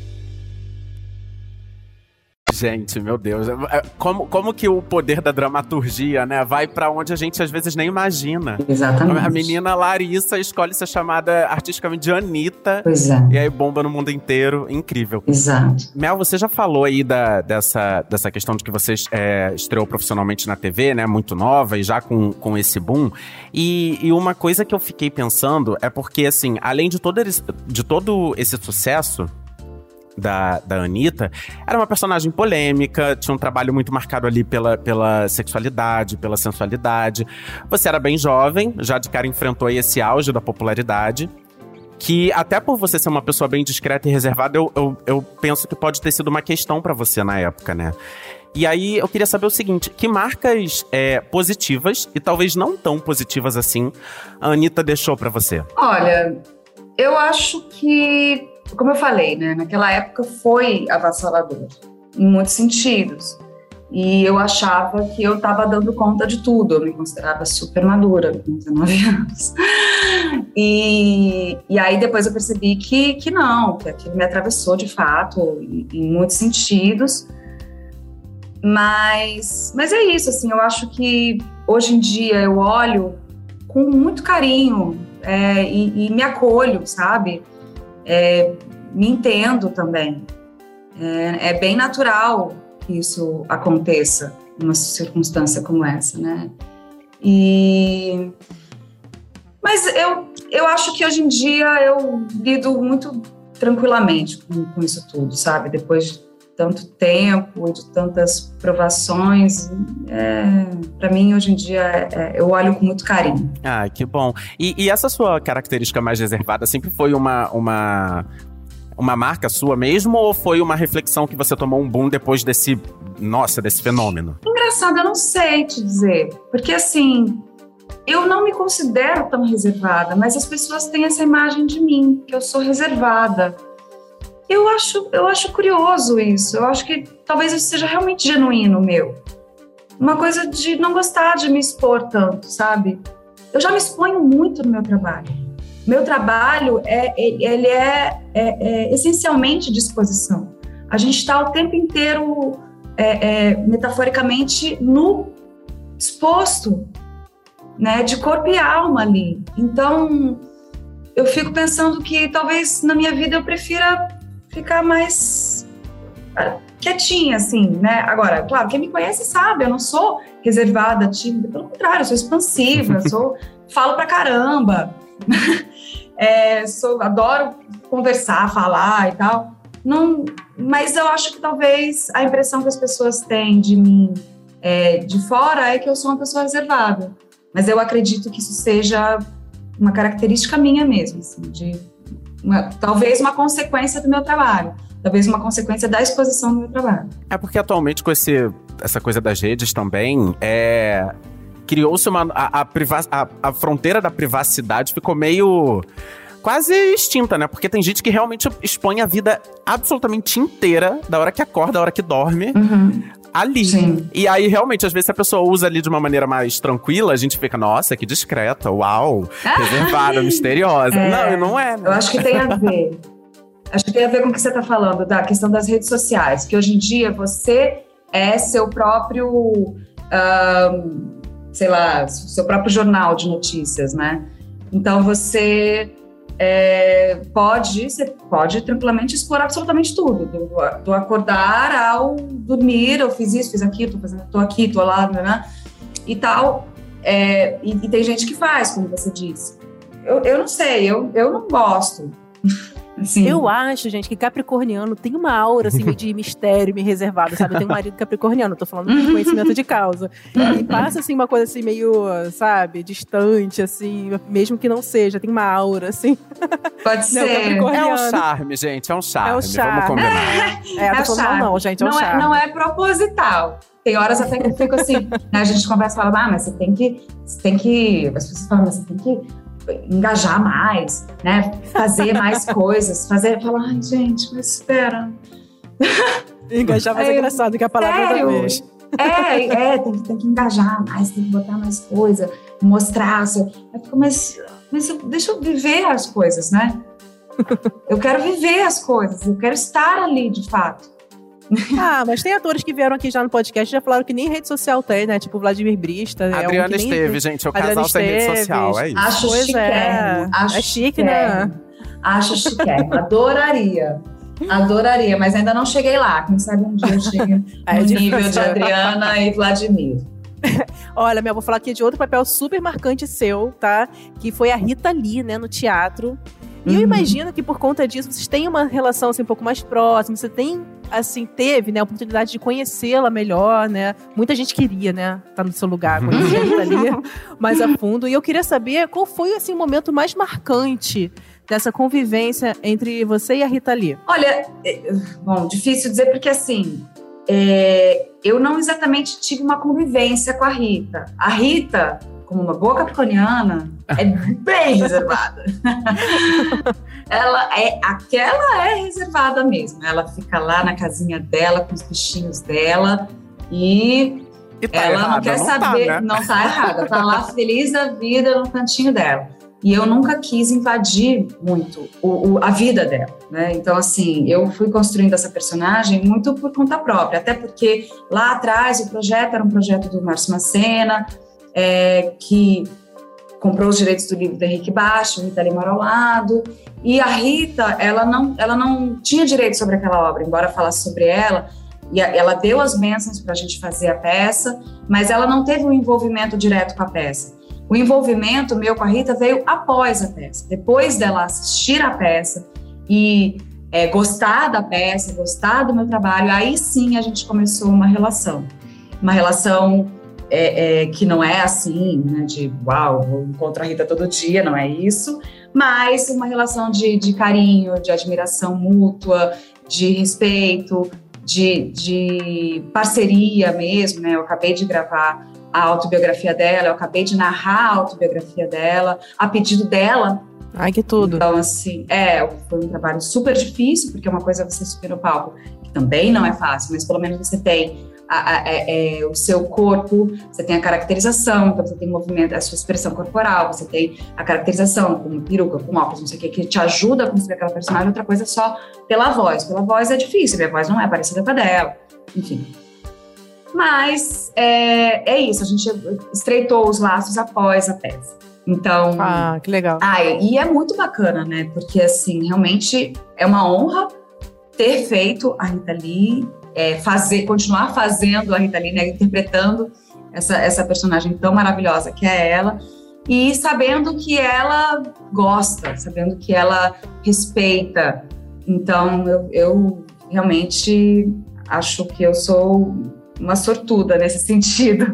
Speaker 2: Gente, meu Deus. É, como, como que o poder da dramaturgia, né, vai para onde a gente às vezes nem imagina.
Speaker 4: Exatamente.
Speaker 2: A menina Larissa escolhe ser chamada artisticamente de Anitta.
Speaker 4: Pois é.
Speaker 2: E aí bomba no mundo inteiro. Incrível.
Speaker 4: Exato.
Speaker 2: Mel, você já falou aí da, dessa, dessa questão de que você é, estreou profissionalmente na TV, né? Muito nova e já com, com esse boom. E, e uma coisa que eu fiquei pensando é porque, assim, além de todo, de todo esse sucesso, da, da Anitta, era uma personagem polêmica, tinha um trabalho muito marcado ali pela, pela sexualidade, pela sensualidade. Você era bem jovem, já de cara enfrentou esse auge da popularidade. Que até por você ser uma pessoa bem discreta e reservada, eu, eu, eu penso que pode ter sido uma questão para você na época, né? E aí eu queria saber o seguinte: que marcas é, positivas e talvez não tão positivas assim a Anitta deixou para você?
Speaker 4: Olha, eu acho que como eu falei, né, naquela época foi avassalador, em muitos sentidos. E eu achava que eu estava dando conta de tudo, eu me considerava super madura com 19 anos. E, e aí depois eu percebi que, que não, que aquilo me atravessou de fato, em, em muitos sentidos. Mas, mas é isso, assim, eu acho que hoje em dia eu olho com muito carinho é, e, e me acolho, sabe? É, me entendo também. É, é, bem natural que isso aconteça numa circunstância como essa, né? E mas eu eu acho que hoje em dia eu lido muito tranquilamente com, com isso tudo, sabe? Depois de tanto tempo e de tantas provações, é, para mim hoje em dia é, é, eu olho com muito carinho.
Speaker 2: Ah, que bom. E, e, essa sua característica mais reservada sempre foi uma, uma, uma marca sua mesmo ou foi uma reflexão que você tomou um boom depois desse, nossa, desse fenômeno?
Speaker 4: Engraçado, eu não sei te dizer, porque assim, eu não me considero tão reservada, mas as pessoas têm essa imagem de mim, que eu sou reservada. Eu acho, eu acho curioso isso. Eu acho que talvez isso seja realmente genuíno meu. uma coisa de não gostar de me expor tanto, sabe? Eu já me exponho muito no meu trabalho. Meu trabalho é ele é, é, é essencialmente disposição. A gente está o tempo inteiro, é, é, metaforicamente, nu, exposto, né, de corpo e alma ali. Então, eu fico pensando que talvez na minha vida eu prefira ficar mais ah, quietinha, assim, né? Agora, claro, quem me conhece sabe, eu não sou reservada, tímida, pelo contrário, eu sou expansiva, sou, falo pra caramba, é, sou, adoro conversar, falar e tal. Não, mas eu acho que talvez a impressão que as pessoas têm de mim é, de fora é que eu sou uma pessoa reservada. Mas eu acredito que isso seja uma característica minha mesmo, assim, de uma, talvez uma consequência do meu trabalho, talvez uma consequência da exposição do meu trabalho.
Speaker 2: É porque atualmente com esse, essa coisa das redes também, é, criou-se uma a, a, a, a fronteira da privacidade ficou meio quase extinta, né? Porque tem gente que realmente expõe a vida absolutamente inteira, da hora que acorda, da hora que dorme. Uhum. Ali. Sim. E aí, realmente, às vezes, se a pessoa usa ali de uma maneira mais tranquila, a gente fica, nossa, que discreta, uau, reservada, misteriosa. É, não, não é. Né?
Speaker 4: Eu acho que tem a ver. acho que tem a ver com o que você está falando, da questão das redes sociais. Que hoje em dia você é seu próprio. Um, sei lá, seu próprio jornal de notícias, né? Então você é, pode, você pode tranquilamente expor absolutamente tudo, do, do, acordar ao dormir, eu fiz isso, fiz aquilo, tô, fazendo, tô aqui, tô lá, né, né e tal. É, e, e, tem gente que faz, como você disse. Eu, eu não sei, eu, eu não gosto.
Speaker 3: Assim. Eu acho, gente, que capricorniano tem uma aura assim, de mistério, me reservado, sabe? Eu tenho um marido capricorniano, tô falando de conhecimento de causa. E passa assim uma coisa assim meio, sabe, distante, assim, mesmo que não seja, tem uma aura, assim.
Speaker 4: Pode ser.
Speaker 2: É um charme, gente, é um charme. É um charme. Vamos combinar.
Speaker 3: É, é, tô falando, não, gente, é um
Speaker 4: não
Speaker 3: charme.
Speaker 4: É, não é proposital. Tem horas até que eu fico assim, né, a gente conversa e fala, ah, mas você tem que, você tem que, as pessoas falam, mas você tem que engajar mais, né? Fazer mais coisas, fazer, falar, ai, gente, mas espera.
Speaker 3: Engajar mais é, engraçado que a palavra sério? da vez.
Speaker 4: É, é, tem, tem que engajar mais, tem que botar mais coisa, mostrar. Fico, mas, mas eu, deixa eu viver as coisas, né? Eu quero viver as coisas, eu quero estar ali de fato.
Speaker 3: Ah, mas tem atores que vieram aqui já no podcast já falaram que nem rede social tem, né? Tipo Vladimir Brista.
Speaker 2: Adriana
Speaker 3: é
Speaker 2: um Esteve, gente. O casal sem rede social, é isso.
Speaker 4: Acho
Speaker 3: pois
Speaker 4: chique.
Speaker 3: É. Acho é chique, né?
Speaker 4: Acho chique. Adoraria. Adoraria, mas ainda não cheguei lá. Quem sabe um dia eu chego é no nível de Adriana e Vladimir.
Speaker 3: Olha, meu, vou falar aqui de outro papel super marcante seu, tá? Que foi a Rita Lee, né, no teatro. E uhum. eu imagino que por conta disso vocês têm uma relação assim, um pouco mais próxima, você tem, assim, teve, né, a oportunidade de conhecê-la melhor, né? Muita gente queria, né, estar tá no seu lugar, conhecer a Rita Lee mais a fundo. E eu queria saber qual foi, assim, o momento mais marcante dessa convivência entre você e a Rita Lee.
Speaker 4: Olha, é, bom, difícil dizer porque, assim, é, eu não exatamente tive uma convivência com a Rita. A Rita como uma boa capricorniana, é bem reservada. ela é aquela é reservada mesmo. Ela fica lá na casinha dela com os bichinhos dela e, e tá ela errada, não quer não tá, saber, tá, né? não tá errada, tá lá feliz da vida no cantinho dela. E eu nunca quis invadir muito o, o, a vida dela, né? Então, assim, eu fui construindo essa personagem muito por conta própria, até porque lá atrás o projeto era um projeto do Márcio Macena, é, que comprou os direitos do livro do Henrique Baixo, Rita mora ao lado, e a Rita, ela não, ela não tinha direito sobre aquela obra, embora falasse sobre ela, e ela deu as bênçãos para a gente fazer a peça, mas ela não teve um envolvimento direto com a peça. O envolvimento meu com a Rita veio após a peça, depois dela assistir a peça e é, gostar da peça, gostar do meu trabalho, aí sim a gente começou uma relação, uma relação é, é, que não é assim, né, de uau, vou encontrar a Rita todo dia, não é isso, mas uma relação de, de carinho, de admiração mútua, de respeito, de, de parceria mesmo, né? Eu acabei de gravar a autobiografia dela, eu acabei de narrar a autobiografia dela, a pedido dela.
Speaker 3: Ai, que tudo.
Speaker 4: Então, assim, é, foi um trabalho super difícil, porque é uma coisa você subir no palco, que também não é fácil, mas pelo menos você tem a, a, é, é, o seu corpo, você tem a caracterização, então você tem o movimento, a sua expressão corporal, você tem a caracterização com peruca, com óculos, não sei o que, que te ajuda a construir aquela personagem, outra coisa é só pela voz. Pela voz é difícil, minha voz não é parecida com a dela, enfim. Mas é, é isso, a gente estreitou os laços após a peça. Então.
Speaker 3: Ah, que legal.
Speaker 4: Ah, e é muito bacana, né? Porque, assim, realmente é uma honra ter feito a Rita Lee, é, fazer, continuar fazendo a Rita Lee, né? Interpretando essa, essa personagem tão maravilhosa que é ela. E sabendo que ela gosta, sabendo que ela respeita. Então, eu, eu realmente acho que eu sou uma sortuda nesse sentido.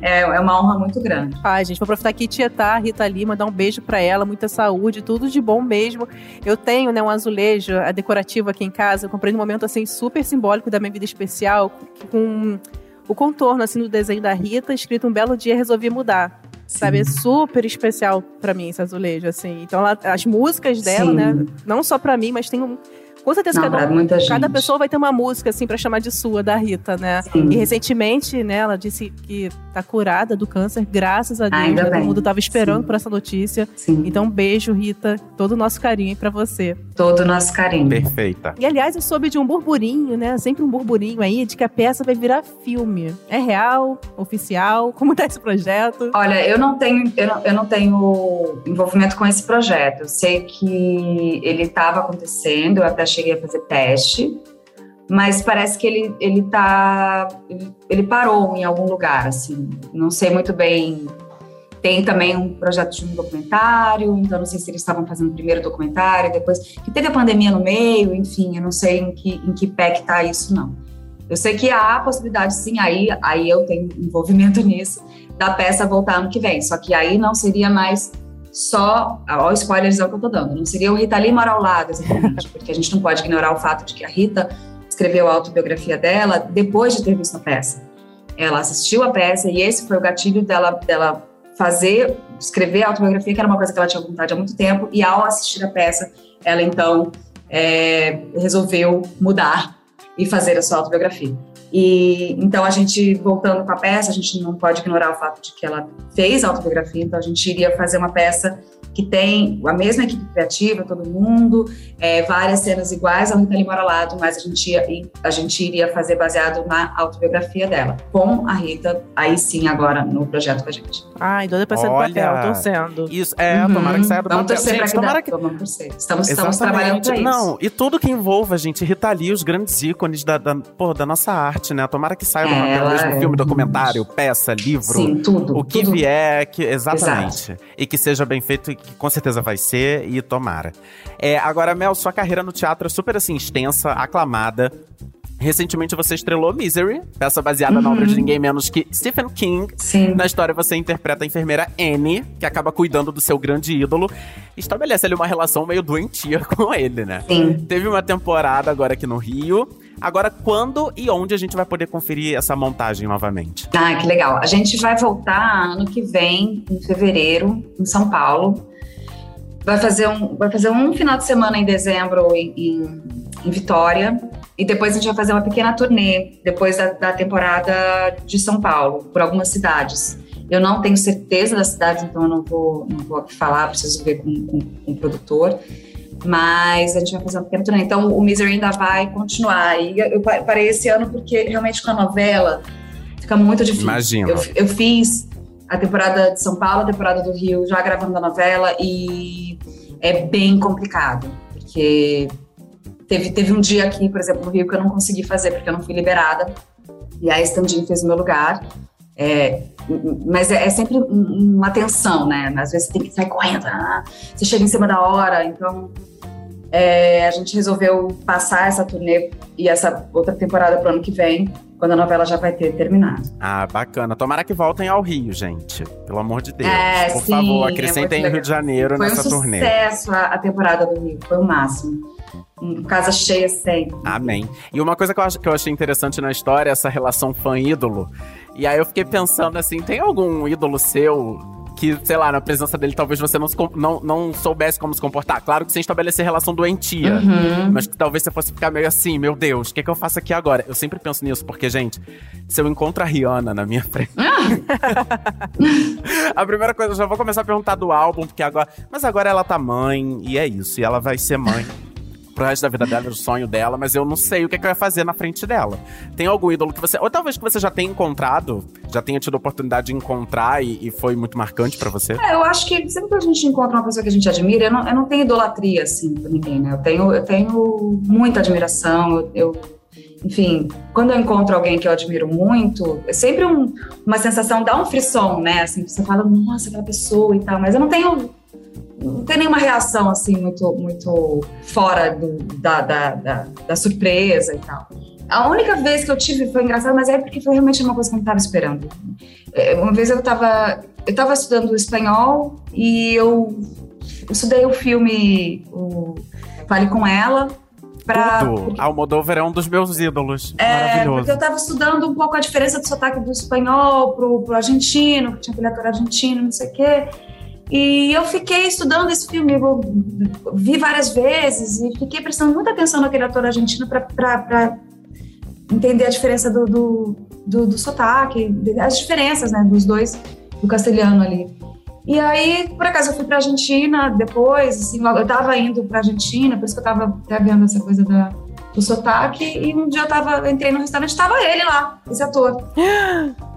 Speaker 4: É, é uma honra muito grande.
Speaker 3: Ai, gente, vou aproveitar aqui e tietar a Rita Lima, dar um beijo para ela, muita saúde, tudo de bom mesmo. Eu tenho, né, um azulejo a decorativo aqui em casa, eu comprei num momento, assim, super simbólico da minha vida especial, com o contorno, assim, do desenho da Rita, escrito um belo dia, resolvi mudar. Sim. Sabe, é super especial para mim esse azulejo, assim. Então, ela, as músicas dela, Sim. né, não só para mim, mas tem um com certeza
Speaker 4: Não,
Speaker 3: cada,
Speaker 4: cada
Speaker 3: pessoa vai ter uma música, assim, para chamar de sua, da Rita, né? Sim. E recentemente, né, ela disse que tá curada do câncer, graças a Deus.
Speaker 4: Ainda
Speaker 3: todo
Speaker 4: bem.
Speaker 3: mundo tava esperando Sim. por essa notícia.
Speaker 4: Sim.
Speaker 3: Então, um beijo, Rita. Todo o nosso carinho para você.
Speaker 4: Todo o nosso carinho.
Speaker 2: Perfeita.
Speaker 3: E aliás, eu soube de um burburinho, né? Sempre um burburinho aí de que a peça vai virar filme. É real? Oficial? Como tá esse projeto?
Speaker 4: Olha, eu não tenho, eu não, eu não tenho envolvimento com esse projeto. Eu sei que ele estava acontecendo, eu até cheguei a fazer teste, mas parece que ele ele tá ele, ele parou em algum lugar, assim. Não sei muito bem tem também um projeto de um documentário, então não sei se eles estavam fazendo o primeiro documentário, depois que teve a pandemia no meio, enfim, eu não sei em que, em que pé que tá isso, não. Eu sei que há a possibilidade, sim, aí, aí eu tenho envolvimento nisso, da peça voltar ano que vem, só que aí não seria mais só, ó, spoilers é o que eu tô dando, não seria o Rita Lee ao lado, exatamente, porque a gente não pode ignorar o fato de que a Rita escreveu a autobiografia dela depois de ter visto a peça. Ela assistiu a peça e esse foi o gatilho dela, dela fazer, escrever a autobiografia, que era uma coisa que ela tinha vontade há muito tempo, e ao assistir a peça, ela então é, resolveu mudar e fazer a sua autobiografia. E então a gente voltando com a peça, a gente não pode ignorar o fato de que ela fez autobiografia, então a gente iria fazer uma peça que tem a mesma equipe criativa, todo mundo, é, várias cenas iguais ao Rita Lee Mora Lado, mas a gente, ia, a gente iria fazer baseado na autobiografia dela, com a Rita, aí sim, agora no projeto com a gente.
Speaker 3: Ai, doida pra sair do papel, torcendo.
Speaker 2: Isso, é, uhum. tomara que saia do
Speaker 4: Vamos
Speaker 2: papel.
Speaker 4: torcer
Speaker 2: gente,
Speaker 4: pra que
Speaker 2: tomara que...
Speaker 4: vamos torcer. Estamos, estamos trabalhando pra isso.
Speaker 2: Não, e tudo que envolva, gente, Rita Lee, os grandes ícones da, da, pô, da nossa arte, né? Tomara que saia do
Speaker 4: É,
Speaker 2: papel, mesmo
Speaker 4: é
Speaker 2: filme, documentário, peça, livro.
Speaker 4: Sim, tudo.
Speaker 2: O que
Speaker 4: tudo.
Speaker 2: vier, que, exatamente. E que seja bem feito, e que com certeza vai ser, e tomara. É, agora, Mel, sua carreira no teatro é super assim, extensa, aclamada. Recentemente você estrelou Misery, peça baseada na obra de ninguém menos que Stephen King.
Speaker 4: Uhum. Sim.
Speaker 2: Na história você interpreta a enfermeira Annie, que acaba cuidando do seu grande ídolo. Estabelece ali uma relação meio doentia com ele, né?
Speaker 4: Sim.
Speaker 2: Teve uma temporada agora aqui no Rio. Agora, quando e onde a gente vai poder conferir essa montagem novamente?
Speaker 4: Ah, que legal. A gente vai voltar ano que vem, em fevereiro, em São Paulo. Vai fazer um, vai fazer um final de semana em dezembro em, em, em Vitória. E depois a gente vai fazer uma pequena turnê, depois da, da temporada de São Paulo, por algumas cidades. Eu não tenho certeza das cidades, então eu não vou, não vou aqui falar, preciso ver com, com, com o produtor. Mas a gente vai fazer uma pequena turnê. Então o Misery ainda vai continuar. E eu parei esse ano porque realmente com a novela fica muito difícil.
Speaker 2: Imagino.
Speaker 4: Eu, eu fiz a temporada de São Paulo, a temporada do Rio, já gravando a novela, e é bem complicado, porque teve, teve um dia aqui, por exemplo, no Rio, que eu não consegui fazer, porque eu não fui liberada, e a Estandinho fez o meu lugar. É, mas é, é, sempre uma tensão, né? Às vezes tem que sair correndo, ah, você chega em cima da hora, então é, a gente resolveu passar essa turnê e essa outra temporada pro ano que vem, quando a novela já vai ter terminado.
Speaker 2: Ah, bacana. Tomara que voltem ao Rio, gente. Pelo amor de Deus.
Speaker 4: É,
Speaker 2: Por
Speaker 4: sim,
Speaker 2: favor,
Speaker 4: é
Speaker 2: acrescentem
Speaker 4: muito
Speaker 2: Rio de Janeiro
Speaker 4: Foi
Speaker 2: nessa
Speaker 4: um
Speaker 2: turnê.
Speaker 4: sucesso a, temporada do Rio, foi o máximo. Um, casa cheia sempre.
Speaker 2: Amém. E uma coisa que eu, acho, que eu achei interessante na história é essa relação fã-ídolo. E aí eu fiquei pensando assim: tem algum ídolo seu que, sei lá, na presença dele talvez você não, não, não soubesse como se comportar. Claro que sem estabelecer relação doentia.
Speaker 4: Uhum.
Speaker 2: Mas que talvez você fosse ficar meio assim, meu Deus, o que, que eu faço aqui agora? Eu sempre penso nisso, porque, gente, se eu encontro a Rihanna na minha frente. a primeira coisa, eu já vou começar a perguntar do álbum, porque agora. Mas agora ela tá mãe, e é isso, e ela vai ser mãe. Pro resto da vida dela, é o sonho dela, mas eu não sei o que, que eu ia fazer na frente dela. Tem algum ídolo que você. Ou talvez que você já tenha encontrado, já tenha tido a oportunidade de encontrar e, e foi muito marcante pra você?
Speaker 4: É, eu acho que sempre que a gente encontra uma pessoa que a gente admira, eu não, eu não tenho idolatria, assim, por ninguém, né? Eu tenho, eu tenho muita admiração, eu, eu- enfim, quando eu encontro alguém que eu admiro muito, é sempre um- uma sensação, dá um frisson, né? Assim, você fala, nossa, aquela pessoa e tal, mas eu não tenho, não tenho nenhuma reação, assim, muito, muito fora do- da, da, da, da surpresa e tal. A única vez que eu tive foi engraçado, mas é porque foi realmente uma coisa que eu não estava esperando. É, Uma vez eu estava eu estava estudando espanhol e eu estudei o filme o Fale com Ela para
Speaker 2: Tudo. Almodóvar é um dos meus ídolos.
Speaker 4: é, porque eu estava estudando um pouco a diferença do sotaque do espanhol pro, pro argentino, que tinha aquele ator argentino, não sei o quê. E eu fiquei estudando esse filme, eu vi várias vezes e fiquei prestando muita atenção naquele ator argentino para entender a diferença do, do, do, do sotaque, as diferenças né, dos dois, do castelhano ali. E aí, por acaso, eu fui para Argentina depois, assim, eu estava indo para Argentina, por isso que eu estava até vendo essa coisa da, do sotaque, e um dia eu tava, eu entrei no restaurante, estava ele lá, esse ator.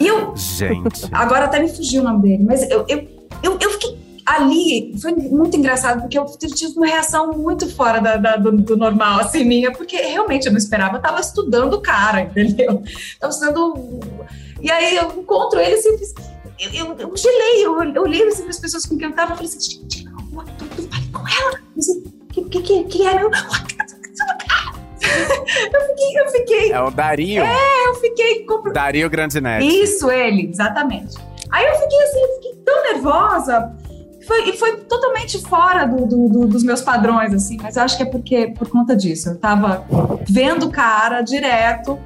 Speaker 4: E eu,
Speaker 2: Gente.
Speaker 4: agora até me fugiu o nome dele, mas eu, eu, eu, eu fiquei ali, foi muito engraçado, porque eu tive uma reação muito fora da, da- do, do normal, assim, minha, porque realmente eu não esperava, eu tava estudando o cara, entendeu? Tava estudando. E aí eu encontro ele assim, eu eu, eu, eu gelei, eu, eu olhei assim, para as pessoas com quem eu tava, eu falei assim, gente, eu falei com ela, eu disse, que, que, que, que é meu? Eu fiquei, eu fiquei,
Speaker 2: É o Dario.
Speaker 4: eu fiquei
Speaker 2: Dario Grandinetti.
Speaker 4: isso, ele, exatamente. Aí eu fiquei assim, eu fiquei tão nervosa. Foi, e foi totalmente fora do- do- do- dos meus padrões, assim. Mas eu acho que é porque, por conta disso. Eu tava vendo o cara direto.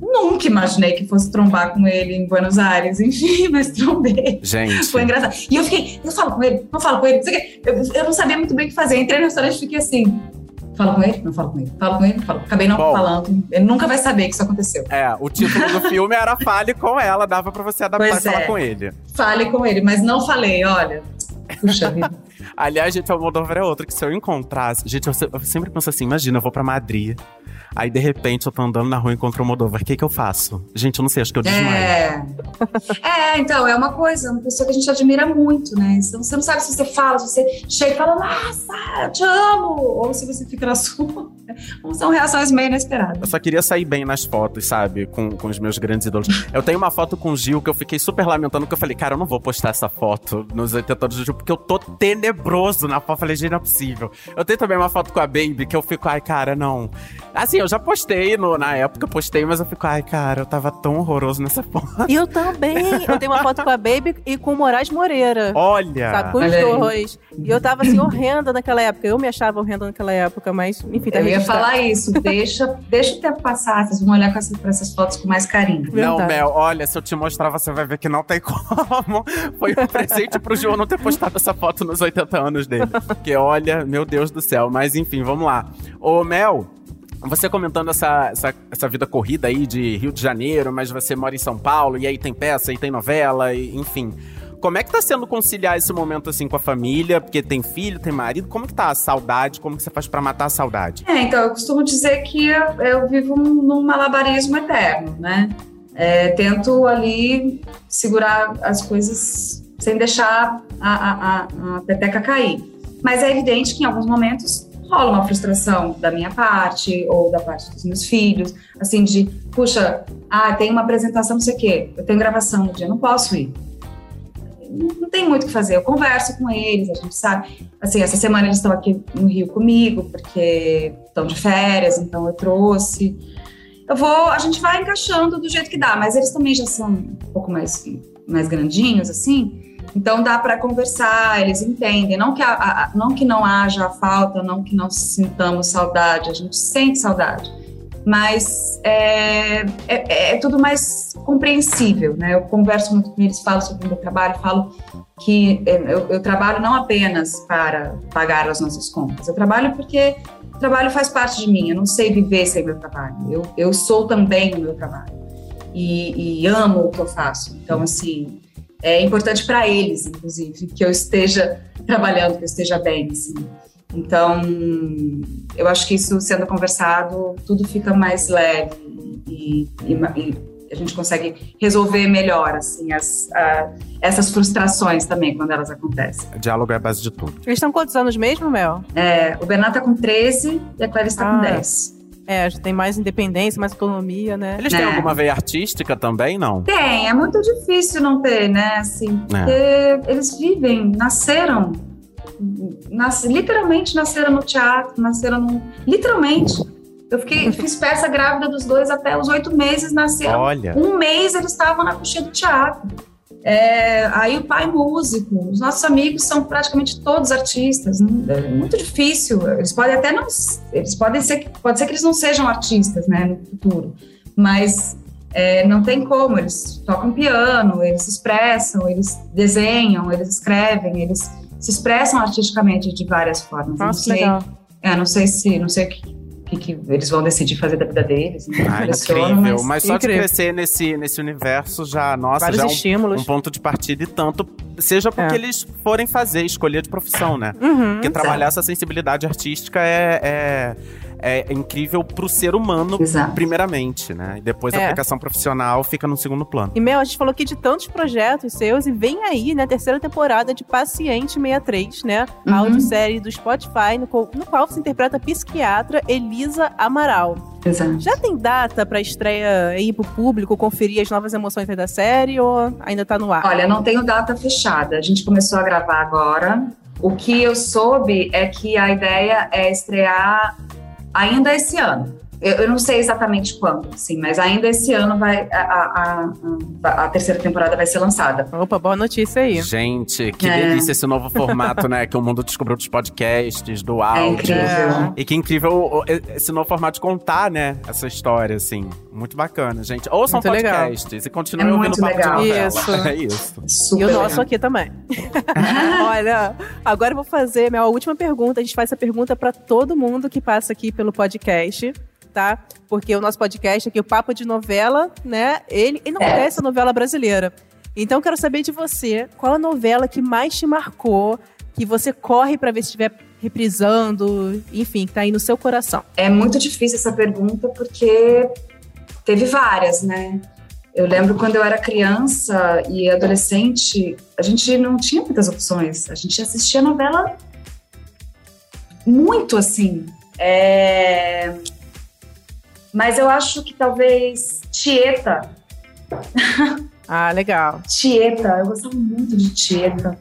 Speaker 4: Nunca imaginei que fosse trombar com ele em Buenos Aires. Enfim, mas trombei.
Speaker 2: Gente.
Speaker 4: Foi engraçado. E eu fiquei, eu falo com ele, não falo com ele. não sei o quê. Eu, eu não sabia muito bem o que fazer. Entrei no restaurante e fiquei assim. Falo com ele? Não falo com ele. Falo com ele? Não falo. Acabei não
Speaker 2: Bom.
Speaker 4: falando. Ele nunca vai saber que isso aconteceu.
Speaker 2: É, o título do filme era Fale com ela, dava pra você adaptar
Speaker 4: Pois
Speaker 2: e falar
Speaker 4: é.
Speaker 2: com ele.
Speaker 4: Fale com ele, mas não falei, olha. Puxa vida.
Speaker 2: Aliás, gente, o Almodóvar é outro que se eu encontrasse. Gente, eu, eu sempre penso assim: imagina, eu vou pra Madrid. Aí, de repente, eu tô andando na rua e encontro o Almodóvar. O que que eu faço? Gente, eu não sei, acho que eu desmaio.
Speaker 4: É. é, então, é uma coisa, uma pessoa que a gente admira muito, né? Então, você não sabe se você fala, se você chega e fala, nossa, eu te amo, ou se você fica na sua. São reações meio inesperadas.
Speaker 2: Eu só queria sair bem nas fotos, sabe? Com, com os meus grandes ídolos. Eu tenho uma foto com o Gil que eu fiquei super lamentando, porque eu falei, cara, eu não vou postar essa foto nos 80 anos do Gil, porque eu tô tenebroso na foto. Eu falei, gente, não é possível. Eu tenho também uma foto com a Baby que eu fico, ai, cara, não. Assim, eu já postei no- na época, eu postei, mas eu fico, ai, cara, eu tava tão horroroso nessa foto.
Speaker 3: E eu também. Eu tenho uma foto com a Baby e com o Moraes Moreira.
Speaker 2: Olha!
Speaker 3: Sabe, com os dois. E eu tava assim, horrenda naquela época. Eu me achava horrenda naquela época, mas enfim, tá
Speaker 4: Eu ia falar isso, deixa, deixa o tempo passar, vocês vão olhar com essas, pra essas fotos com mais carinho.
Speaker 2: Não,
Speaker 3: Verdade.
Speaker 2: Mel, olha, se eu te mostrar, você vai ver que não tem como. Foi um presente pro João não ter postado essa foto nos 80 anos dele. Porque, olha, meu Deus do céu. Mas enfim, vamos lá. Ô, Mel, você comentando essa, essa, essa vida corrida aí de Rio de Janeiro, mas você mora em São Paulo, e aí tem peça, e tem novela, e, enfim. Como é que tá sendo conciliar esse momento assim com a família? Porque tem filho, tem marido. Como que tá a saudade? Como que você faz pra matar a saudade?
Speaker 4: É, então, eu costumo dizer que eu, eu vivo num malabarismo eterno, né? É, tento ali segurar as coisas sem deixar a, a, a, a peteca cair. Mas é evidente que em alguns momentos rola uma frustração da minha parte ou da parte dos meus filhos, assim, de, puxa, ah, tem uma apresentação, não sei o quê, eu tenho gravação no dia, não posso ir. Não, não tem muito o que fazer, eu converso com eles, a gente sabe. Assim, essa semana eles estão aqui no Rio comigo, porque estão de férias, então eu trouxe. Eu vou, a gente vai encaixando do jeito que dá, mas eles também já são um pouco mais, mais grandinhos, assim. Então dá para conversar, eles entendem. Não que, a, a- não que não haja falta, não que não sintamos saudade, a gente sente saudade. mas é, é, é, tudo mais compreensível, né? Eu converso muito com eles, falo sobre o meu trabalho, falo que é, eu, eu, trabalho não apenas para pagar as nossas contas, eu trabalho porque o trabalho faz parte de mim, eu não sei viver sem meu trabalho, eu, eu sou também o meu trabalho e, e amo o que eu faço, então assim, é importante para eles, inclusive, que eu esteja trabalhando, que eu esteja bem, assim. Então, eu acho que isso sendo conversado, tudo fica mais leve e, e, e a gente consegue resolver melhor, assim, as, a, essas frustrações também, quando elas acontecem.
Speaker 2: O diálogo é a base de tudo.
Speaker 3: Eles estão quantos anos mesmo, Mel?
Speaker 4: É, o Bernardo tá com 13 e a Clarice tá ah. com 10.
Speaker 3: É, já tem mais independência, mais autonomia, né?
Speaker 2: Eles têm é. alguma veia artística também, não?
Speaker 4: Tem, é muito difícil não ter, né? Assim, é. porque eles vivem, nasceram nas, literalmente nasceram no teatro, nasceram no. Literalmente. Eu fiquei, fiz peça grávida dos dois até os oito meses, nasceram.
Speaker 2: Olha.
Speaker 4: Um mês eles estavam na coxinha do teatro. É, aí o pai músico, os nossos amigos são praticamente todos artistas. Né? É muito difícil. Eles podem até não, eles podem ser, pode ser que eles não sejam artistas, né, no futuro. Mas é, não tem como. Eles tocam piano, eles se expressam, eles desenham, eles escrevem, eles se expressam artisticamente de várias formas.
Speaker 3: Nossa, não sei, legal.
Speaker 4: É, não sei se, não sei o que, que, que, eles vão decidir fazer da vida deles.
Speaker 2: Né? Ah, incrível. Mas, mas só incrível. de crescer nesse, nesse universo já, nossa, Vários já é um, um ponto de partida e tanto, seja porque é. eles forem fazer, escolher de profissão, né?
Speaker 3: Uhum,
Speaker 2: porque trabalhar essa sensibilidade artística é, é é incrível pro ser humano, Exato. primeiramente, né? E depois é. a aplicação profissional fica no segundo plano.
Speaker 3: E, Mel, a gente falou aqui de tantos projetos seus e vem aí, né, a terceira temporada de Paciente 63, né? Uhum. A audiosérie do Spotify, no qual, no qual se interpreta a psiquiatra Elisa Amaral.
Speaker 4: Exato.
Speaker 3: Já tem data para estreia aí pro público conferir as novas emoções da série ou ainda tá no ar?
Speaker 4: Olha, não tenho data fechada. A gente começou a gravar agora. O que eu soube é que a ideia é estrear ainda esse ano. Eu, eu, não sei exatamente quando, sim, mas ainda esse ano vai a, a, a, a, terceira temporada vai ser lançada.
Speaker 3: Opa, boa notícia aí.
Speaker 2: Gente, que é. delícia esse novo formato, né? Que o mundo descobriu dos podcasts, do áudio. É
Speaker 4: incrível. É.
Speaker 2: E que incrível esse novo formato de contar, né? Essa história, assim. Muito bacana, gente. Ouçam muito podcasts legal. e continuem é ouvindo o papo legal.
Speaker 3: Isso.
Speaker 2: É isso.
Speaker 3: Super e o nosso legal. aqui também. Olha, agora eu vou fazer minha última pergunta. A gente faz essa pergunta para todo mundo que passa aqui pelo podcast tá? Porque o nosso podcast aqui, o Papo de Novela, né? Ele, não é. a novela brasileira. Então, eu quero saber de você, qual a novela que mais te marcou, que você corre para ver se estiver reprisando, enfim, que tá aí no seu coração?
Speaker 4: É muito difícil essa pergunta, porque teve várias, né? Eu lembro quando eu era criança e adolescente, a gente não tinha muitas opções. A gente assistia novela muito assim. É... Mas eu acho que talvez Tieta.
Speaker 3: Ah, legal.
Speaker 4: Tieta, eu gostava muito de Tieta.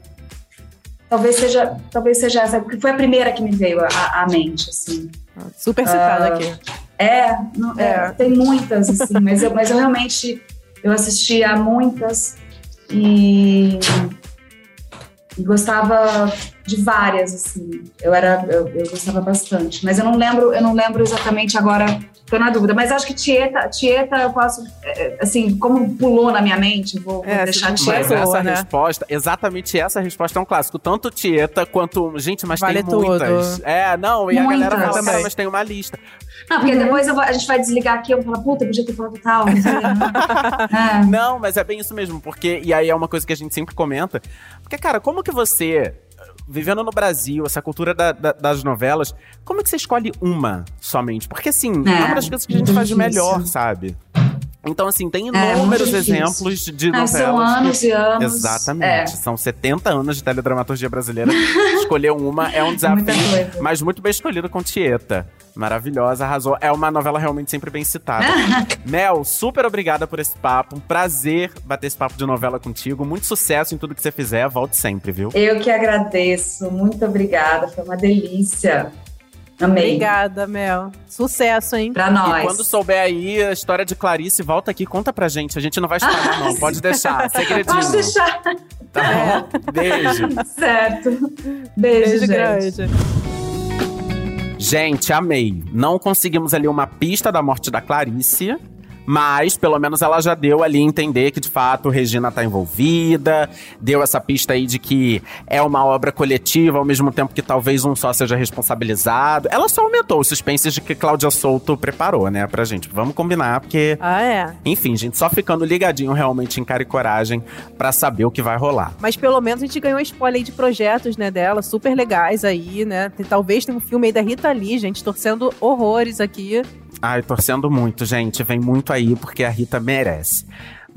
Speaker 4: Talvez seja, talvez seja essa, porque foi a primeira que me veio à, mente, assim.
Speaker 3: Super citada uh, aqui.
Speaker 4: É, não, é. é, tem muitas, assim, mas, eu, mas eu realmente eu assisti a muitas e, e gostava de várias, assim. Eu era, eu, eu, gostava bastante, mas eu não lembro, eu não lembro exatamente agora Tô na dúvida, mas acho que Tieta, Tieta eu posso, é, assim, como pulou na minha mente, vou, é, vou deixar Tieta.
Speaker 2: Mas essa né? resposta, exatamente essa resposta é um clássico. Tanto Tieta quanto. Gente, mas
Speaker 3: vale
Speaker 2: tem muitas.
Speaker 3: Tudo.
Speaker 2: É, não, e muitas. a galera fala, cara, mas tem uma lista.
Speaker 4: Não, porque uhum. depois vou, a gente vai desligar aqui eu vou falar, puta, podia ter falado tal.
Speaker 2: é. Não, mas é bem isso mesmo, porque. E aí é uma coisa que a gente sempre comenta. Porque, cara, como que você vivendo no Brasil, essa cultura da, da, das novelas, como é que você escolhe uma somente? Porque, assim, é, é uma das coisas que a gente faz de melhor, sabe? Então, assim, tem é, inúmeros é, exemplos de novelas.
Speaker 4: São anos e anos.
Speaker 2: Exatamente. É. São 70 anos de teledramaturgia brasileira. Escolher uma é um desafio, mas muito bem escolhido com Tieta. Maravilhosa, arrasou. É uma novela realmente sempre bem citada. Mel, super obrigada por esse papo. Um prazer bater esse papo de novela contigo. Muito sucesso em tudo que você fizer. Volte sempre, viu?
Speaker 4: Eu que agradeço. Muito obrigada. Foi uma delícia. Amei.
Speaker 3: Obrigada, Mel. Sucesso, hein?
Speaker 4: Pra nós.
Speaker 2: E quando souber aí a história de Clarice, volta aqui, conta pra gente. A gente não vai esperar, ah, não. Pode deixar. Segredinho.
Speaker 4: Pode deixar.
Speaker 2: Tá bom? Beijo.
Speaker 4: Certo. Beijo, Beijo gente. grande.
Speaker 2: Gente, amei. Não conseguimos ali uma pista da morte da Clarice. Mas, pelo menos, ela já deu ali entender que, de fato, Regina tá envolvida, deu essa pista aí de que é uma obra coletiva, ao mesmo tempo que talvez um só seja responsabilizado. Ela só aumentou os suspenses de que Cláudia Souto preparou, né, pra gente. Vamos combinar, porque.
Speaker 3: Ah, é.
Speaker 2: Enfim, gente, só ficando ligadinho realmente em cara e coragem pra saber o que vai rolar.
Speaker 3: Mas pelo menos a gente ganhou spoiler aí de projetos, né, dela, super legais aí, né? Talvez tenha um filme aí da Rita Lee, gente, torcendo horrores aqui.
Speaker 2: Ai, torcendo muito, gente. Vem muito aí porque a Rita merece.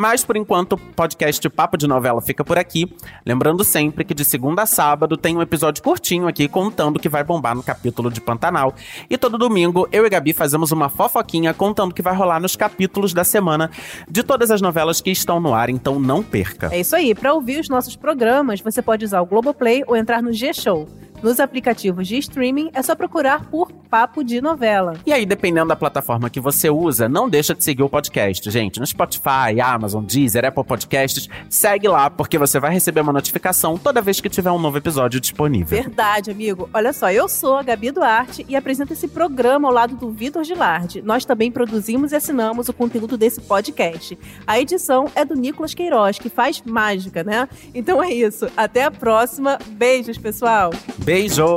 Speaker 2: Mas por enquanto, o podcast Papo de Novela fica por aqui. Lembrando sempre que de segunda a sábado tem um episódio curtinho aqui contando que vai bombar no capítulo de Pantanal. E todo domingo eu e Gabi fazemos uma fofoquinha contando que vai rolar nos capítulos da semana de todas as novelas que estão no ar, então não perca.
Speaker 3: É isso aí. Para ouvir os nossos programas, você pode usar o Globoplay ou entrar no G-Show. Nos aplicativos de streaming, é só procurar por Papo de Novela.
Speaker 2: E aí, dependendo da plataforma que você usa, não deixa de seguir o podcast, gente. No Spotify, Amazon, Deezer, Apple Podcasts, segue lá, porque você vai receber uma notificação toda vez que tiver um novo episódio disponível.
Speaker 3: Verdade, amigo. Olha só, eu sou a Gabi Duarte e apresento esse programa ao lado do Vitor Gilardi. Nós também produzimos e assinamos o conteúdo desse podcast. A edição é do Nicolas Queiroz, que faz mágica, né? Então é isso. Até a próxima. Beijos, pessoal.
Speaker 2: Bezo.